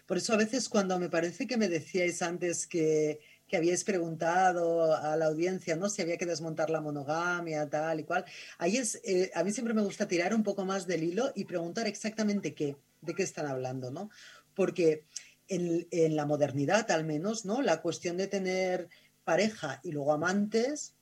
Por eso a veces cuando me parece que me decíais antes que, que habíais preguntado a la audiencia, ¿no? Si había que desmontar la monogamia, tal y cual. Ahí es, eh, a mí siempre me gusta tirar un poco más del hilo y preguntar exactamente qué, de qué están hablando, ¿no? Porque en, en la modernidad, al menos, ¿no? La cuestión de tener pareja y luego amantes,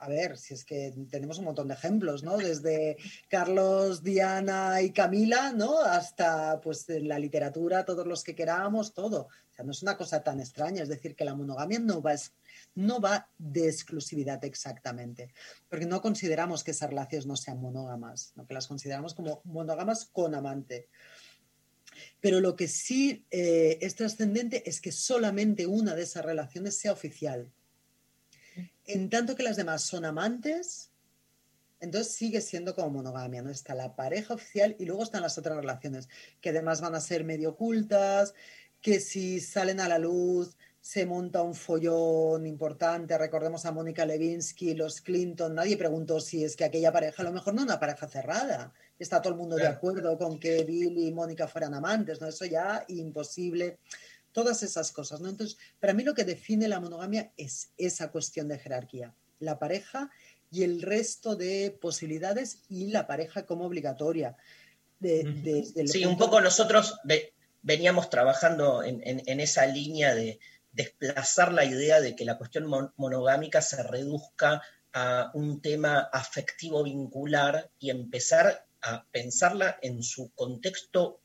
a ver, si es que tenemos un montón de ejemplos, ¿no? Desde Carlos, Diana y Camila, ¿no? Hasta, pues, la literatura, todos los que queramos, todo. O sea, no es una cosa tan extraña, es decir, que la monogamia no va, no va de exclusividad exactamente, porque no consideramos que esas relaciones no sean monógamas, ¿no? que las consideramos como monógamas con amante. Pero lo que sí eh, es trascendente es que solamente una de esas relaciones sea oficial. En tanto que las demás son amantes, entonces sigue siendo como monogamia, ¿no? Está la pareja oficial y luego están las otras relaciones, que además van a ser medio ocultas, que si salen a la luz se monta un follón importante. Recordemos a Mónica Levinsky, los Clinton, nadie preguntó si es que aquella pareja a lo mejor no una pareja cerrada. Está todo el mundo de acuerdo con que Bill y Mónica fueran amantes, ¿no? Eso ya imposible. Todas esas cosas, ¿no? Entonces, para mí lo que define la monogamia es esa cuestión de jerarquía. La pareja y el resto de posibilidades y la pareja como obligatoria. De- Sí, un poco nosotros ve- veníamos trabajando en, en- en esa línea de desplazar la idea de que la cuestión mon- monogámica se reduzca a un tema afectivo vincular y empezar a pensarla en su contexto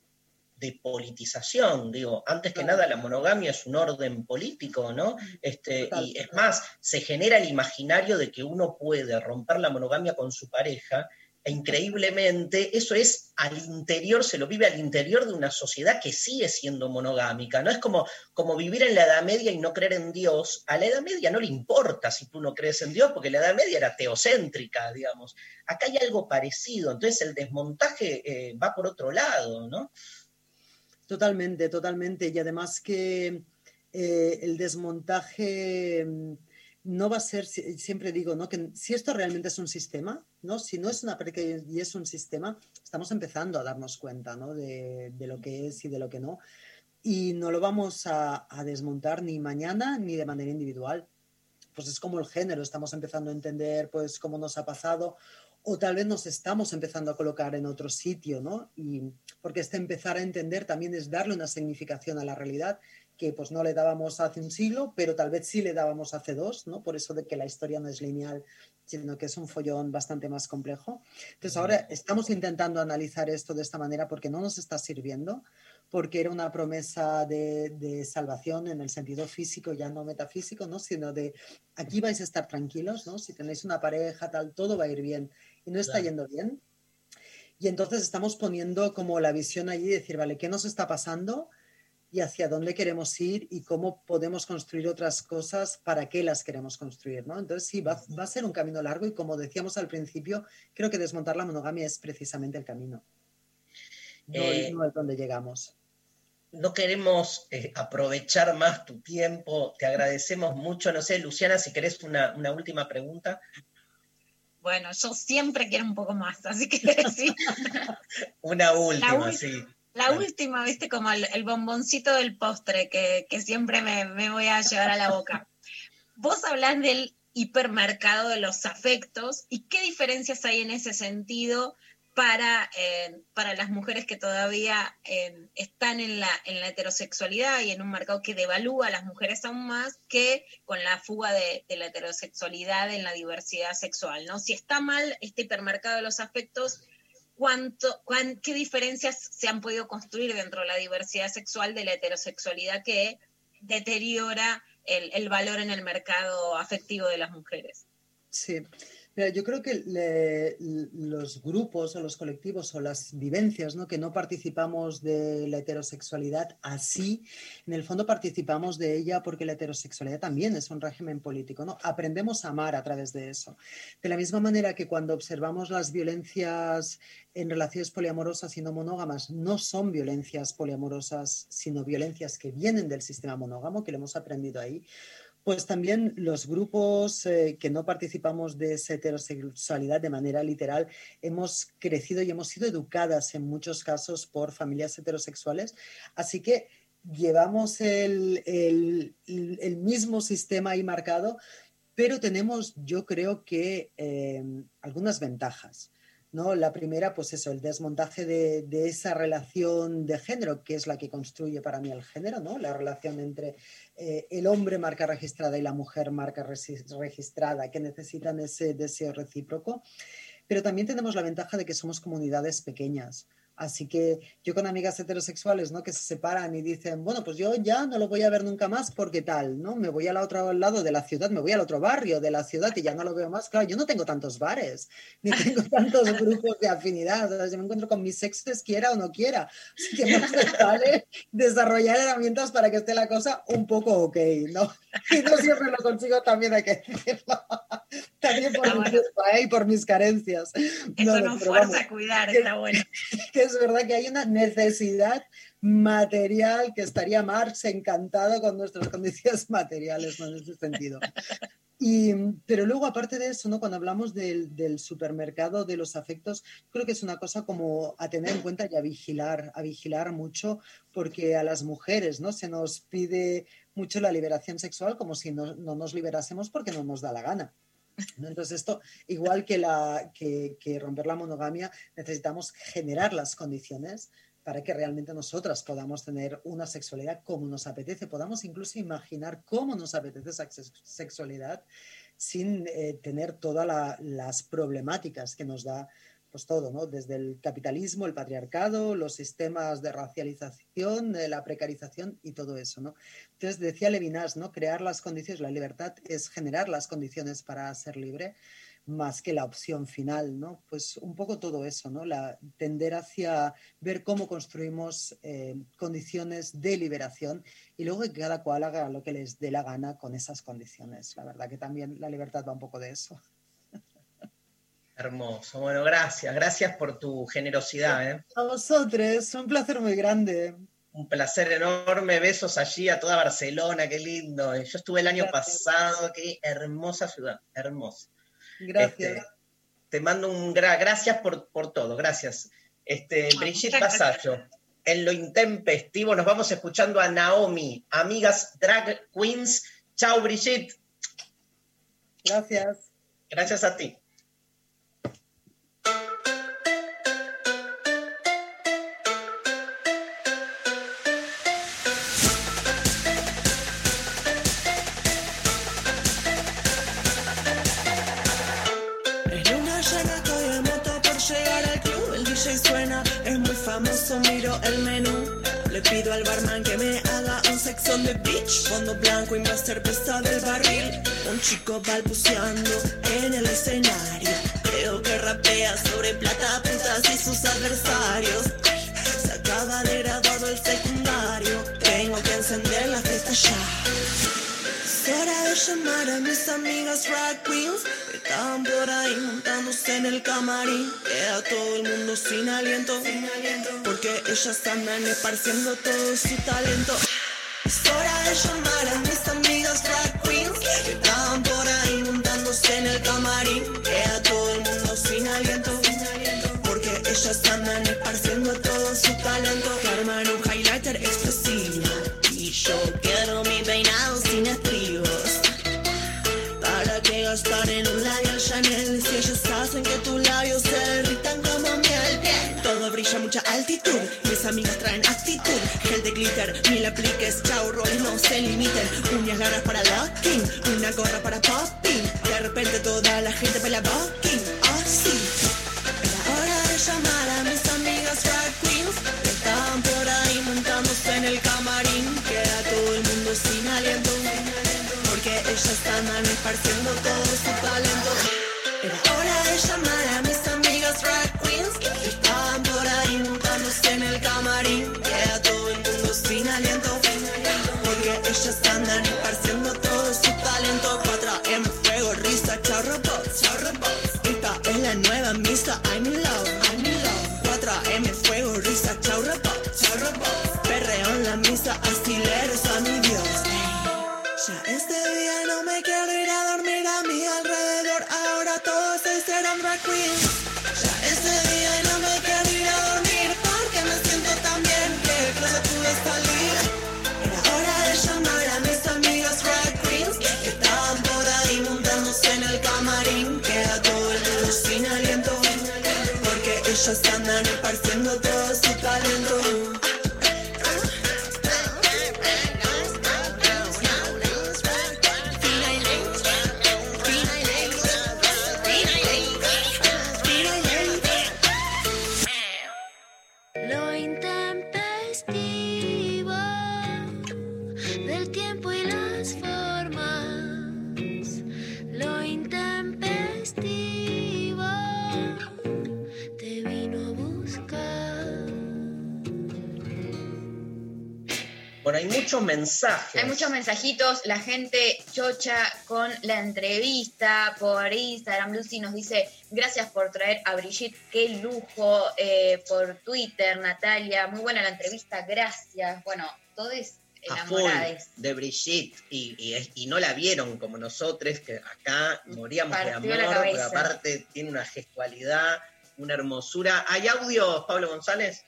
de politización, digo, antes que nada la monogamia es un orden político, ¿no? Este, y es más, se genera el imaginario de que uno puede romper la monogamia con su pareja, e increíblemente eso es al interior, se lo vive al interior de una sociedad que sigue siendo monogámica, ¿no? Es como, como vivir en la Edad Media y no creer en Dios. A la Edad Media no le importa si tú no crees en Dios, porque la Edad Media era teocéntrica, digamos. Acá hay algo parecido, entonces el desmontaje eh, va por otro lado, ¿no? Totalmente, totalmente. Y además que eh, el desmontaje mm, no va a ser, si- siempre digo, ¿no? que si esto realmente es un sistema, ¿no? si no es una pareja y es un sistema, estamos empezando a darnos cuenta ¿no? de, de lo que es y de lo que no. Y no lo vamos a, a desmontar ni mañana ni de manera individual. Pues es como el género, estamos empezando a entender pues cómo nos ha pasado o tal vez nos estamos empezando a colocar en otro sitio, ¿no? Y porque este empezar a entender también es darle una significación a la realidad que pues no le dábamos hace un siglo, pero tal vez sí le dábamos hace dos, ¿no? Por eso de que la historia no es lineal, sino que es un follón bastante más complejo. Entonces ahora estamos intentando analizar esto de esta manera porque no nos está sirviendo, porque era una promesa de, de salvación en el sentido físico, ya no metafísico, ¿no? Sino de aquí vais a estar tranquilos, ¿no? Si tenéis una pareja, tal, todo va a ir bien. Y no está Claro. yendo bien. Y entonces estamos poniendo como la visión allí, decir, vale, ¿qué nos está pasando? y hacia dónde queremos ir y cómo podemos construir otras cosas, para qué las queremos construir, ¿no? Entonces sí, va, va a ser un camino largo y como decíamos al principio, creo que desmontar la monogamia es precisamente el camino. No, Eh, no es donde llegamos. no queremos eh, aprovechar más tu tiempo, te agradecemos mucho. No sé, Luciana, si querés una, una última pregunta. Bueno, yo siempre quiero un poco más, así que sí. Una última, sí. La última, viste, como el, el bomboncito del postre que, que siempre me, me voy a llevar a la boca. Vos hablás del hipermercado de los afectos y qué diferencias hay en ese sentido para, eh, para las mujeres que todavía eh, están en la, en la heterosexualidad y en un mercado que devalúa a las mujeres aún más que con la fuga de, la heterosexualidad en la diversidad sexual, ¿no? Si está mal este hipermercado de los afectos, cuánto, cuán- qué diferencias se han podido construir dentro de la diversidad sexual de la heterosexualidad que deteriora el, el valor en el mercado afectivo de las mujeres. Sí. Yo creo que los grupos o los colectivos o las vivencias ¿no? que no participamos de la heterosexualidad así, en el fondo participamos de ella porque la heterosexualidad también es un régimen político. ¿no? Aprendemos a amar a través de eso. De la misma manera que cuando observamos las violencias en relaciones poliamorosas y no monógamas, no son violencias poliamorosas, sino violencias que vienen del sistema monógamo, que lo hemos aprendido ahí. Pues también los grupos eh, que no participamos de esa heterosexualidad de manera literal hemos crecido y hemos sido educadas en muchos casos por familias heterosexuales. Así que llevamos el, el- mismo sistema ahí marcado, pero tenemos, yo creo que, eh, algunas ventajas. ¿No? La primera, pues eso, el desmontaje de, esa relación de género, que es la que construye para mí el género, ¿no? La relación entre eh, el hombre marca registrada y la mujer marca registrada, que necesitan ese deseo recíproco. Pero también tenemos la ventaja de que somos comunidades pequeñas. Así que yo con amigas heterosexuales, ¿no? Que se separan y dicen, bueno, pues yo ya no lo voy a ver nunca más porque tal, ¿no? Me voy al otro lado de la ciudad, me voy al otro barrio de la ciudad y ya no lo veo más. Claro, yo no tengo tantos bares, ni tengo tantos grupos de afinidad. O sea, yo me encuentro con mis exes, quiera o no quiera. Así que más vale desarrollar herramientas para que esté la cosa un poco ok, ¿no? Y no siempre lo consigo, también hay que decirlo. También por mi culpa, ¿eh? y por mis carencias. Eso No, nos fuerza a cuidar, que- está bueno. que es verdad que hay una necesidad material que estaría Marx encantado con nuestras condiciones materiales en ese sentido. Pero luego, aparte de eso, ¿no? cuando hablamos del, supermercado de los afectos, creo que es una cosa como a tener en cuenta y a vigilar, a vigilar mucho, porque a las mujeres ¿no? se nos pide mucho la liberación sexual como si no nos liberásemos porque no nos da la gana. Entonces, esto, igual que, romper la monogamia, necesitamos generar las condiciones para que realmente nosotras podamos tener una sexualidad como nos apetece, podamos incluso imaginar cómo nos apetece esa sex- sexualidad sin eh, tener todas la- las problemáticas que nos da pues todo, ¿no? Desde el capitalismo, el patriarcado, los sistemas de racialización, eh, la precarización y todo eso, ¿no? Entonces decía Levinas, ¿no? Crear las condiciones, la libertad es generar las condiciones para ser libre más que la opción final, ¿no? Pues un poco todo eso, ¿no? La, tender hacia ver cómo construimos eh, condiciones de liberación y luego que cada cual haga lo que les dé la gana con esas condiciones. La verdad que también la libertad va un poco de eso. Hermoso. Bueno, gracias. Gracias por tu generosidad. ¿eh? A vosotros, un placer muy grande. Un placer enorme. Besos allí a toda Barcelona. Qué lindo. Yo estuve el año Gracias. pasado. Qué hermosa ciudad. Hermosa. Gracias. Este, te mando un gra gracias por, por todo. Gracias. Este, Brigitte. Pasallo. En lo intempestivo nos vamos escuchando a Naomi, amigas drag queens. Chao, Brigitte. Gracias. Gracias a ti. Al barman que me haga un sex on the beach. Fondo blanco y más cerveza del barril. Un chico balbuceando en el escenario. Creo que rapea sobre plata, putas y sus adversarios. Se acaba de graduado el secundario. Tengo que encender la fiesta ya. Es hora de llamar a mis amigas drag queens que estaban por ahí montándose en el camarín. Queda todo el mundo sin aliento, porque ellas andan esparciendo todo su talento. Es hora de llamar a mis amigas drag queens que por ahí montándose en el camarín. Queda todo el mundo sin aliento, porque ellas andan esparciendo todo su talento. Que un highlighter explosivo y yo amigas traen actitud. Gel de glitter, mil apliques, chau rolls no se limiten. Uñas largas para locking, una gorra para popping. De repente toda la gente baila bucking, oh sí. Era hora de llamar a mis amigas drag queens que estaban por ahí montándose en el camarín. Queda todo el mundo sin aliento, porque ellas andan esparciendo todo su talento. Ellos andan esparciendo todo su talento. Lo Bueno, hay muchos mensajes. Hay muchos mensajitos, la gente chocha con la entrevista por Instagram. Lucy nos dice, gracias por traer a Brigitte, qué lujo. Eh, por Twitter, Natalia, muy buena la entrevista, gracias. Bueno, a full enamorados. de Brigitte y, y es- y no la vieron como nosotros, que acá moríamos de Partió amor, la pero aparte tiene una gestualidad, una hermosura. ¿Hay audios, Pablo González?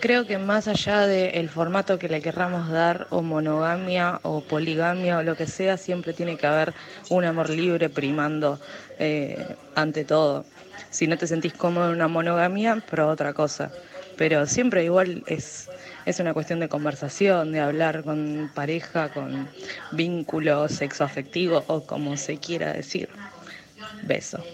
Creo que más allá del formato que le querramos dar, o monogamia, o poligamia, o lo que sea, siempre tiene que haber un amor libre primando eh, ante todo. Si no te sentís cómodo en una monogamia, pero otra cosa. Pero siempre igual es, es una cuestión de conversación, de hablar con pareja, con vínculo sexoafectivo o como se quiera decir. Beso.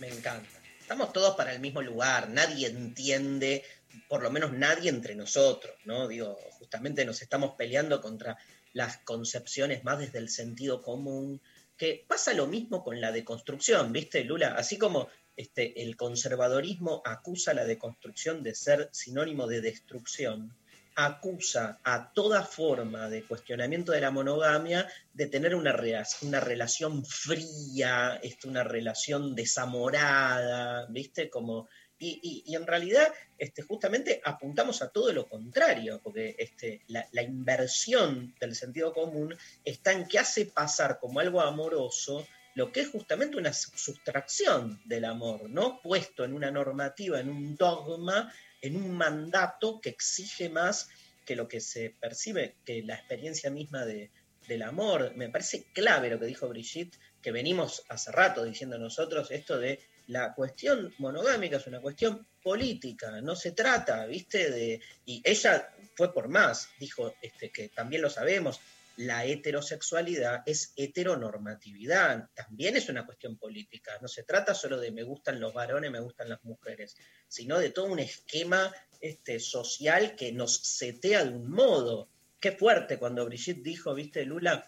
Me encanta. Estamos todos para el mismo lugar, nadie entiende, por lo menos nadie entre nosotros, ¿no? Digo, justamente nos estamos peleando contra las concepciones más desde el sentido común, que pasa lo mismo con la deconstrucción, ¿viste, Lula? Así como este, el conservadorismo acusa la deconstrucción de ser sinónimo de destrucción, acusa a toda forma de cuestionamiento de la monogamia de tener una, una relación fría, este, una relación desamorada, ¿viste? Como, y, en realidad este, justamente apuntamos a todo lo contrario, porque este, la, la inversión del sentido común está en que hace pasar como algo amoroso lo que es justamente una su- sustracción del amor, ¿no? Puesto en una normativa, en un dogma, en un mandato que exige más que lo que se percibe, que la experiencia misma de, del amor. Me parece clave lo que dijo Brigitte, que venimos hace rato diciendo nosotros esto de la cuestión monogámica es una cuestión política, no se trata, ¿viste? De, y ella fue por más, dijo este, que también lo sabemos, la heterosexualidad es heteronormatividad, también es una cuestión política, no se trata solo de me gustan los varones, me gustan las mujeres, sino de todo un esquema este, social que nos setea de un modo. Qué fuerte cuando Brigitte dijo, viste, Lula,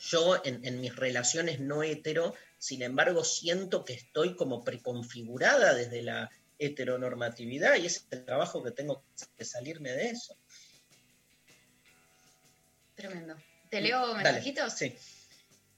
yo en, en mis relaciones no hetero, sin embargo, siento que estoy como preconfigurada desde la heteronormatividad y es el trabajo que tengo que salirme de eso. Tremendo. ¿Te leo Dale, mensajitos? Sí.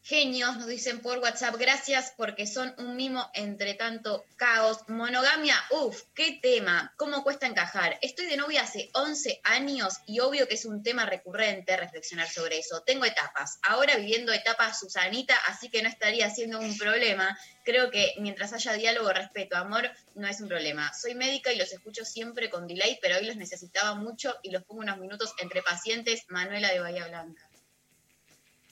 Genios, nos dicen por WhatsApp, gracias porque son un mimo entre tanto caos. Monogamia, uff, qué tema, cómo cuesta encajar. Estoy de novia hace 11 años y obvio que es un tema recurrente reflexionar sobre eso. Tengo etapas, ahora viviendo etapa Susanita, así que no estaría siendo un problema. Creo que mientras haya diálogo, respeto, amor, no es un problema. Soy médica y los escucho siempre con delay, pero hoy los necesitaba mucho y los pongo unos minutos entre pacientes. Manuela de Bahía Blanca.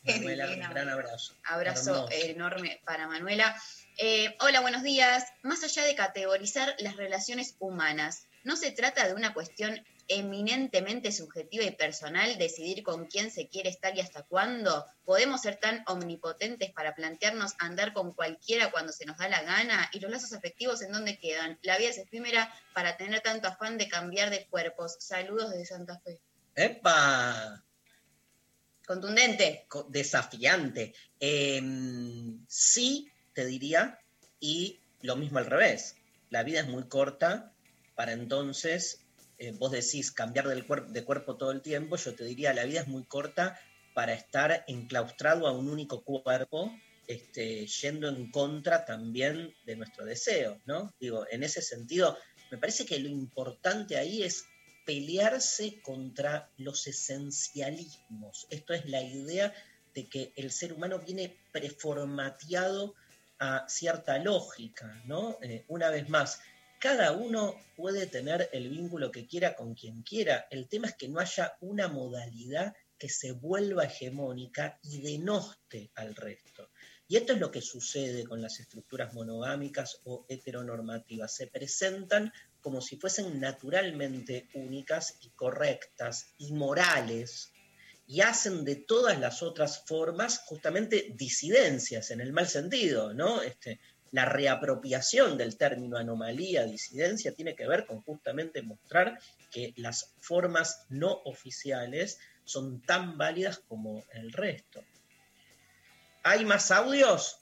Manuela, un gran abrazo. Abrazo enorme para Manuela. Eh, hola, buenos días. Más allá de categorizar las relaciones humanas, ¿no se trata de una cuestión eminentemente subjetiva y personal decidir con quién se quiere estar y hasta cuándo? ¿Podemos ser tan omnipotentes para plantearnos andar con cualquiera cuando se nos da la gana? ¿Y los lazos afectivos en dónde quedan? La vida es efímera para tener tanto afán de cambiar de cuerpos. Saludos desde Santa Fe. ¡Epa! Contundente. Co- Desafiante. Em, sí, te diría, y lo mismo al revés. La vida es muy corta para entonces, eh, vos decís cambiar del de cuerpo todo el tiempo, yo te diría, la vida es muy corta para estar enclaustrado a un único cuerpo, este, yendo en contra también de nuestro deseo, ¿no? Digo, en ese sentido, me parece que lo importante ahí es pelearse contra los esencialismos. Esto es la idea de que el ser humano viene preformateado a cierta lógica, ¿no? Eh, una vez más, cada uno puede tener el vínculo que quiera con quien quiera. El tema es que no haya una modalidad que se vuelva hegemónica y denoste al resto. Y esto es lo que sucede con las estructuras monogámicas o heteronormativas. Se presentan como si fuesen naturalmente únicas y correctas y morales, y hacen de todas las otras formas justamente disidencias en el mal sentido, ¿no? Este, la reapropiación del término anomalía, disidencia, tiene que ver con justamente mostrar que las formas no oficiales son tan válidas como el resto. ¿Hay más audios?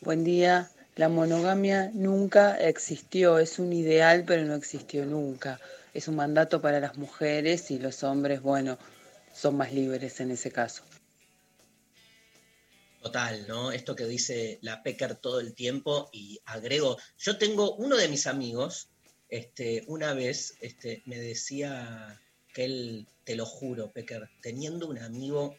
Buen día. La monogamia nunca existió, es un ideal, pero no existió nunca. Es un mandato para las mujeres y los hombres, bueno, son más libres en ese caso. Total, ¿no? Esto que dice la Pecker todo el tiempo y agrego, yo tengo uno de mis amigos, este, una vez este, me decía que él, te lo juro, Pecker, teniendo un amigo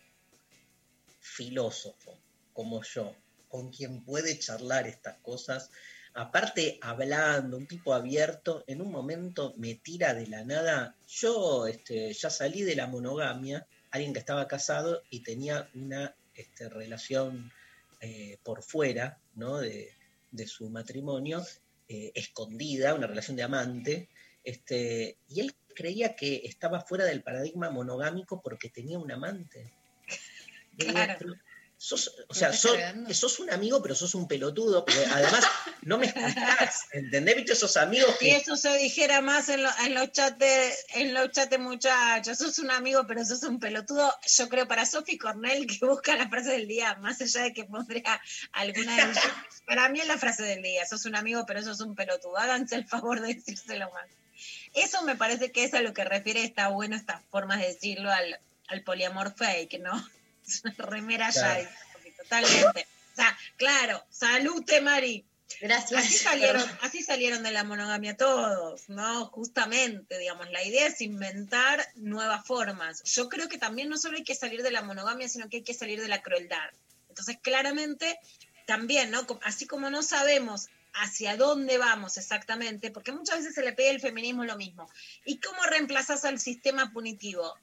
filósofo como yo, con quien puede charlar estas cosas, aparte hablando, un tipo abierto, en un momento me tira de la nada, yo este, ya salí de la monogamia, alguien que estaba casado y tenía una este, relación eh, por fuera ¿no? de, su matrimonio, eh, escondida, una relación de amante, este, y él creía que estaba fuera del paradigma monogámico porque tenía un amante. sos- o sea, sos, sos un amigo, pero sos un pelotudo, porque además no me escuchás, ¿entendés? ¿Viste esos amigos que eso se dijera más en, lo- en los chats, en los chats muchachos, sos un amigo, pero sos un pelotudo. Yo creo para Sophie Cornell que busca la frase del día, más allá de que pondría alguna de ellas. Para mí es la frase del día, sos un amigo, pero sos un pelotudo. Háganse el favor de decírselo más. Eso me parece que es a lo que refiere, está bueno estas formas de decirlo al, al poliamor fake, ¿no? Es una remera ya, Claro. totalmente. O sea, claro, salute Mari. Gracias. Así salieron, así salieron de la monogamia todos, ¿no? Justamente, digamos, la idea es inventar nuevas formas. Yo creo que también no solo hay que salir de la monogamia, sino que hay que salir de la crueldad. Entonces, claramente, también, ¿no? Así como no sabemos hacia dónde vamos exactamente, porque muchas veces se le pide al feminismo lo mismo. ¿Y cómo reemplazás al sistema punitivo?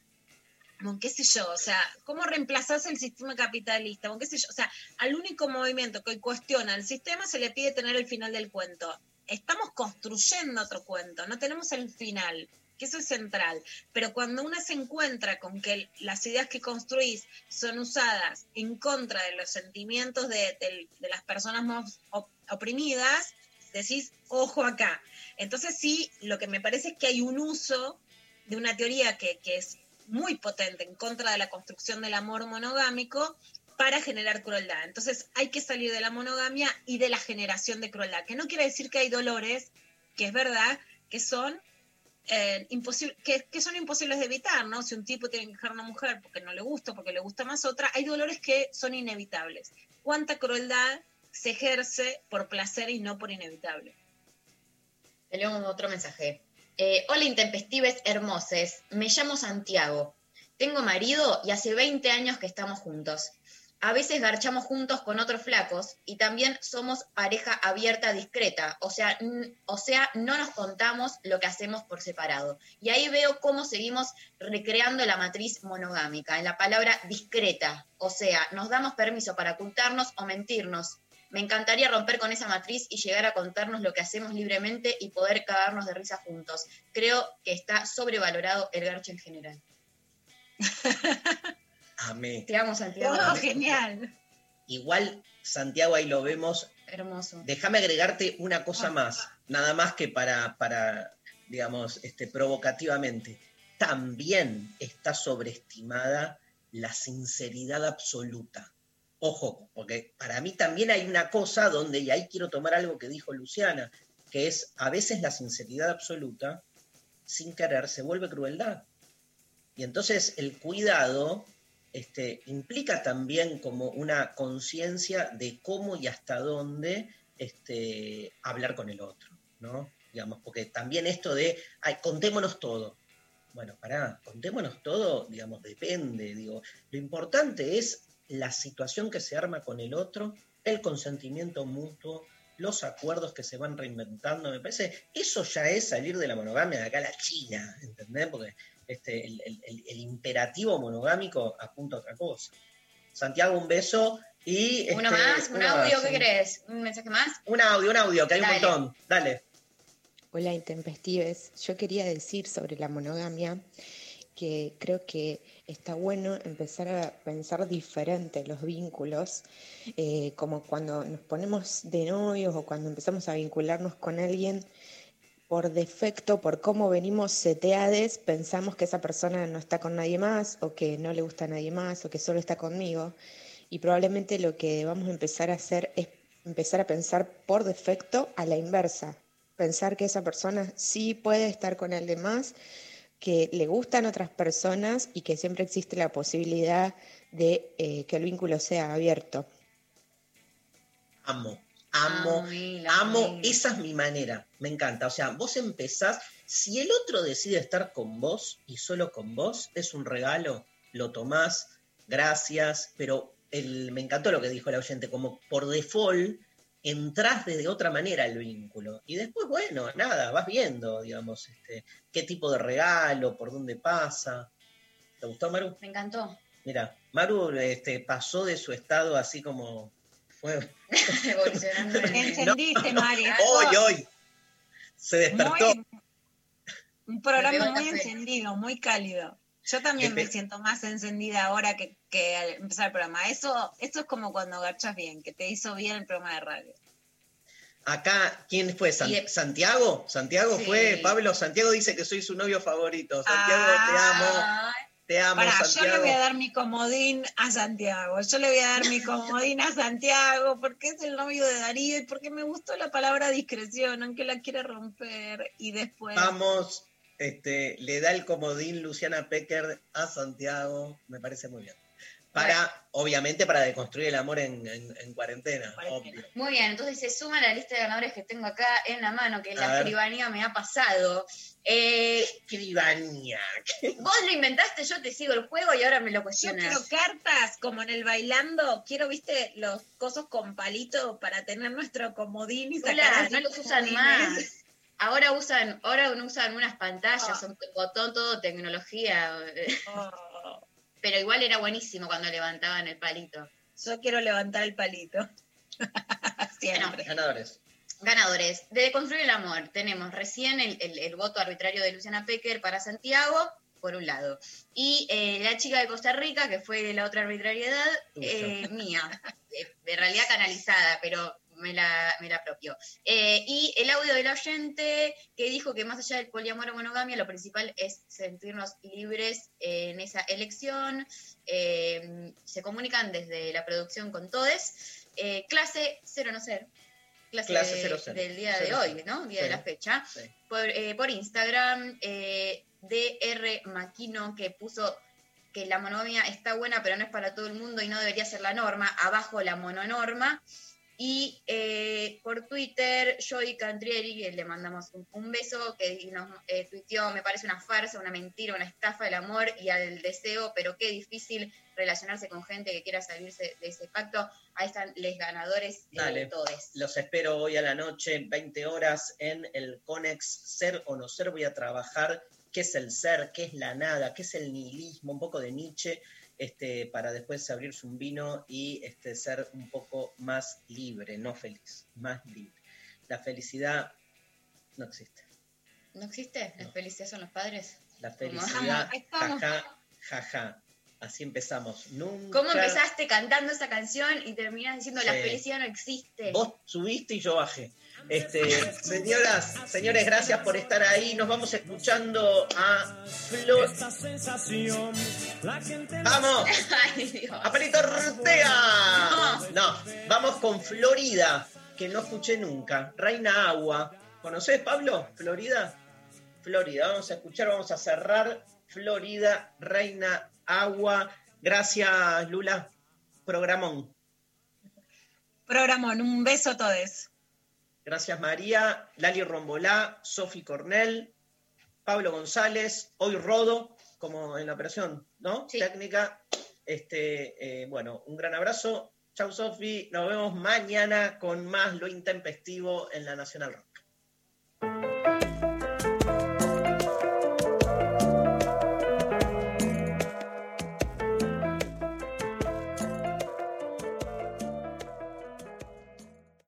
¿Cómo reemplazás el sistema capitalista? Bueno, qué sé yo, o sea, al único movimiento que hoy cuestiona el sistema se le pide tener el final del cuento. Estamos construyendo otro cuento, no tenemos el final, que eso es central. Pero cuando una se encuentra con que las ideas que construís son usadas en contra de los sentimientos de, las personas más op- oprimidas, decís, ojo acá. Entonces sí, lo que me parece es que hay un uso de una teoría que es muy potente en contra de la construcción del amor monogámico para generar crueldad. Entonces hay que salir de la monogamia y de la generación de crueldad, que no quiere decir que hay dolores, que es verdad, que son, eh, que, son imposibles de evitar, ¿no? Si un tipo tiene que dejar a una mujer porque no le gusta, porque le gusta más otra, hay dolores que son inevitables. ¿Cuánta crueldad se ejerce por placer y no por inevitable? Tenemos otro mensaje. Eh, Hola intempestives hermoses, me llamo Santiago. Tengo marido y hace 20 años que estamos juntos. A veces garchamos juntos con otros flacos y también somos pareja abierta discreta, o sea, o sea, no nos contamos lo que hacemos por separado. Y ahí veo cómo seguimos recreando la matriz monogámica, en la palabra discreta, o sea, nos damos permiso para ocultarnos o mentirnos. Me encantaría romper con esa matriz y llegar a contarnos lo que hacemos libremente y poder cagarnos de risa juntos. Creo que está sobrevalorado el garcho en general. amé? Te amo, Santiago. Oh, genial. Igual, Santiago, ahí lo vemos. Hermoso. Déjame agregarte una cosa más, nada más que para, para digamos, este, provocativamente. También está sobreestimada la sinceridad absoluta. Ojo, porque para mí también hay una cosa donde, y ahí quiero tomar algo que dijo Luciana, que es a veces la sinceridad absoluta, sin querer, se vuelve crueldad. Y entonces el cuidado este, implica también como una conciencia de cómo y hasta dónde este, hablar con el otro, ¿no? Digamos, porque también esto de, ay, contémonos todo. Bueno, pará, contémonos todo, digamos, depende, digo. Lo importante es la situación que se arma con el otro, el consentimiento mutuo, los acuerdos que se van reinventando, me parece, eso ya es salir de la monogamia de acá a la China, ¿entendés? Porque este, el, el- el- el imperativo monogámico apunta a otra cosa. Santiago, un beso. Y, Uno este, más, un audio, más, ¿qué querés? ¿Un mensaje más? Un audio, un audio, que hay Dale. un montón. Dale. Hola Intempestives, yo quería decir sobre la monogamia que creo que está bueno empezar a pensar diferente los vínculos, eh, como cuando nos ponemos de novios o cuando empezamos a vincularnos con alguien, por defecto, por cómo venimos seteades, pensamos que esa persona no está con nadie más o que no le gusta a nadie más o que solo está conmigo. Y probablemente lo que vamos a empezar a hacer es empezar a pensar por defecto a la inversa. Pensar que esa persona sí puede estar con el demás, que le gustan otras personas y que siempre existe la posibilidad de eh, que el vínculo sea abierto. Amo, amo, Ay, la amo. amo. Esa es mi manera. Me encanta. O sea, vos empezás. Si el otro decide estar con vos y solo con vos, es un regalo, lo tomás, gracias. Pero el, me encantó lo que dijo el oyente, como por default entrás de otra manera al vínculo. Y después, bueno, nada, vas viendo, digamos, este, qué tipo de regalo, por dónde pasa. ¿Te gustó, Maru? Me encantó. Mira, Maru este, pasó de su estado así como. Fue, Evolucionando. en- Encendiste, Mari. hoy, hoy. Se despertó. Muy- un programa muy encendido, muy cálido. Yo también me Efe- siento más encendida ahora que, que al empezar el programa. Eso, eso es como cuando garchas bien, que te hizo bien el programa de radio. Acá, ¿quién fue? San- Y de- ¿Santiago? ¿Santiago Sí. fue? Pablo, Santiago dice que soy su novio favorito. Santiago, te amo. Te amo, Pará, yo le voy a dar mi comodín a Santiago. Yo le voy a dar mi comodín a Santiago porque es el novio de Darío y porque me gustó la palabra discreción, aunque la quiere romper. Y después. Vamos, este, le da el comodín Luciana Pecker a Santiago. Me parece muy bien. Para, obviamente, para deconstruir el amor en, en- en cuarentena, obvio. Muy bien, entonces se suma la lista de ganadores que tengo acá en la mano, que A la ver. escribanía me ha pasado. Eh, Escribanía. vos lo inventaste, yo te sigo el juego y ahora me lo Yo cuestionas. quiero cartas, como en el bailando. Quiero, viste, los cosos con palito para tener nuestro comodín y sacar Hola, no los usan comodines. más. Ahora usan, ahora usan unas pantallas, Ah. son botón, todo tecnología. Oh, Pero igual era buenísimo cuando levantaban el palito. yo quiero levantar el palito. Siempre. Ganadores. Ganadores. De Construir el Amor, tenemos recién el, el- el voto arbitrario de Luciana Pecker para Santiago, por un lado. Y eh, la chica de Costa Rica, que fue de la otra arbitrariedad, eh, mía. Eh, de realidad canalizada, pero me la, me la apropió. Eh, y el audio del oyente que dijo que más allá del poliamor o monogamia, lo principal es sentirnos libres en esa elección. Eh, se comunican desde la producción con todes. Eh, clase cero no ser. Clase, Clase de- cero cero. del día de cero. hoy, ¿no? Día de la fecha. Sí. Por, por Instagram, eh, DR Maquino, que puso que la monogamia está buena, pero no es para todo el mundo y no debería ser la norma. Abajo la mononorma. Y eh, por Twitter, Joy Cantrieri, le mandamos un, un beso, que nos eh, tuiteó, me parece una farsa, una mentira, una estafa del amor y al deseo, pero qué difícil relacionarse con gente que quiera salirse de ese pacto. Ahí están los ganadores de Dale. todos. Los espero hoy a la noche, 20 horas, en el Conex Ser o No Ser. Voy a trabajar qué es el ser, qué es la nada, qué es el nihilismo, un poco de Nietzsche, este, para después abrirse un vino y este, ser un poco más libre, no feliz, más libre. La felicidad no existe. ¿No existe? ¿La felicidad son los padres? La felicidad, jaja, jaja. Así empezamos. Nunca. ¿Cómo empezaste cantando esa canción y terminás diciendo la Sí. felicidad no existe? Vos subiste y yo bajé. Este, señoras, señores, gracias por estar ahí. Nos vamos escuchando a Flor. ¡Vamos! Ay, Dios. ¡A Palito Ortega! No, vamos con Florida, que no escuché nunca. Reina Agua. ¿Conoces, Pablo? Florida. Florida, vamos a escuchar, vamos a cerrar. Florida, Reina Agua. Gracias, Lula. Programón. Programón, un beso a todos. Gracias María, Lali Rombolá, Sofi Cornell, Pablo González, hoy Rodo, como en la operación, ¿no? Técnica. Este, eh, bueno, un gran abrazo. Chau Sofi, nos vemos mañana con más lo intempestivo en la Nacional Rock.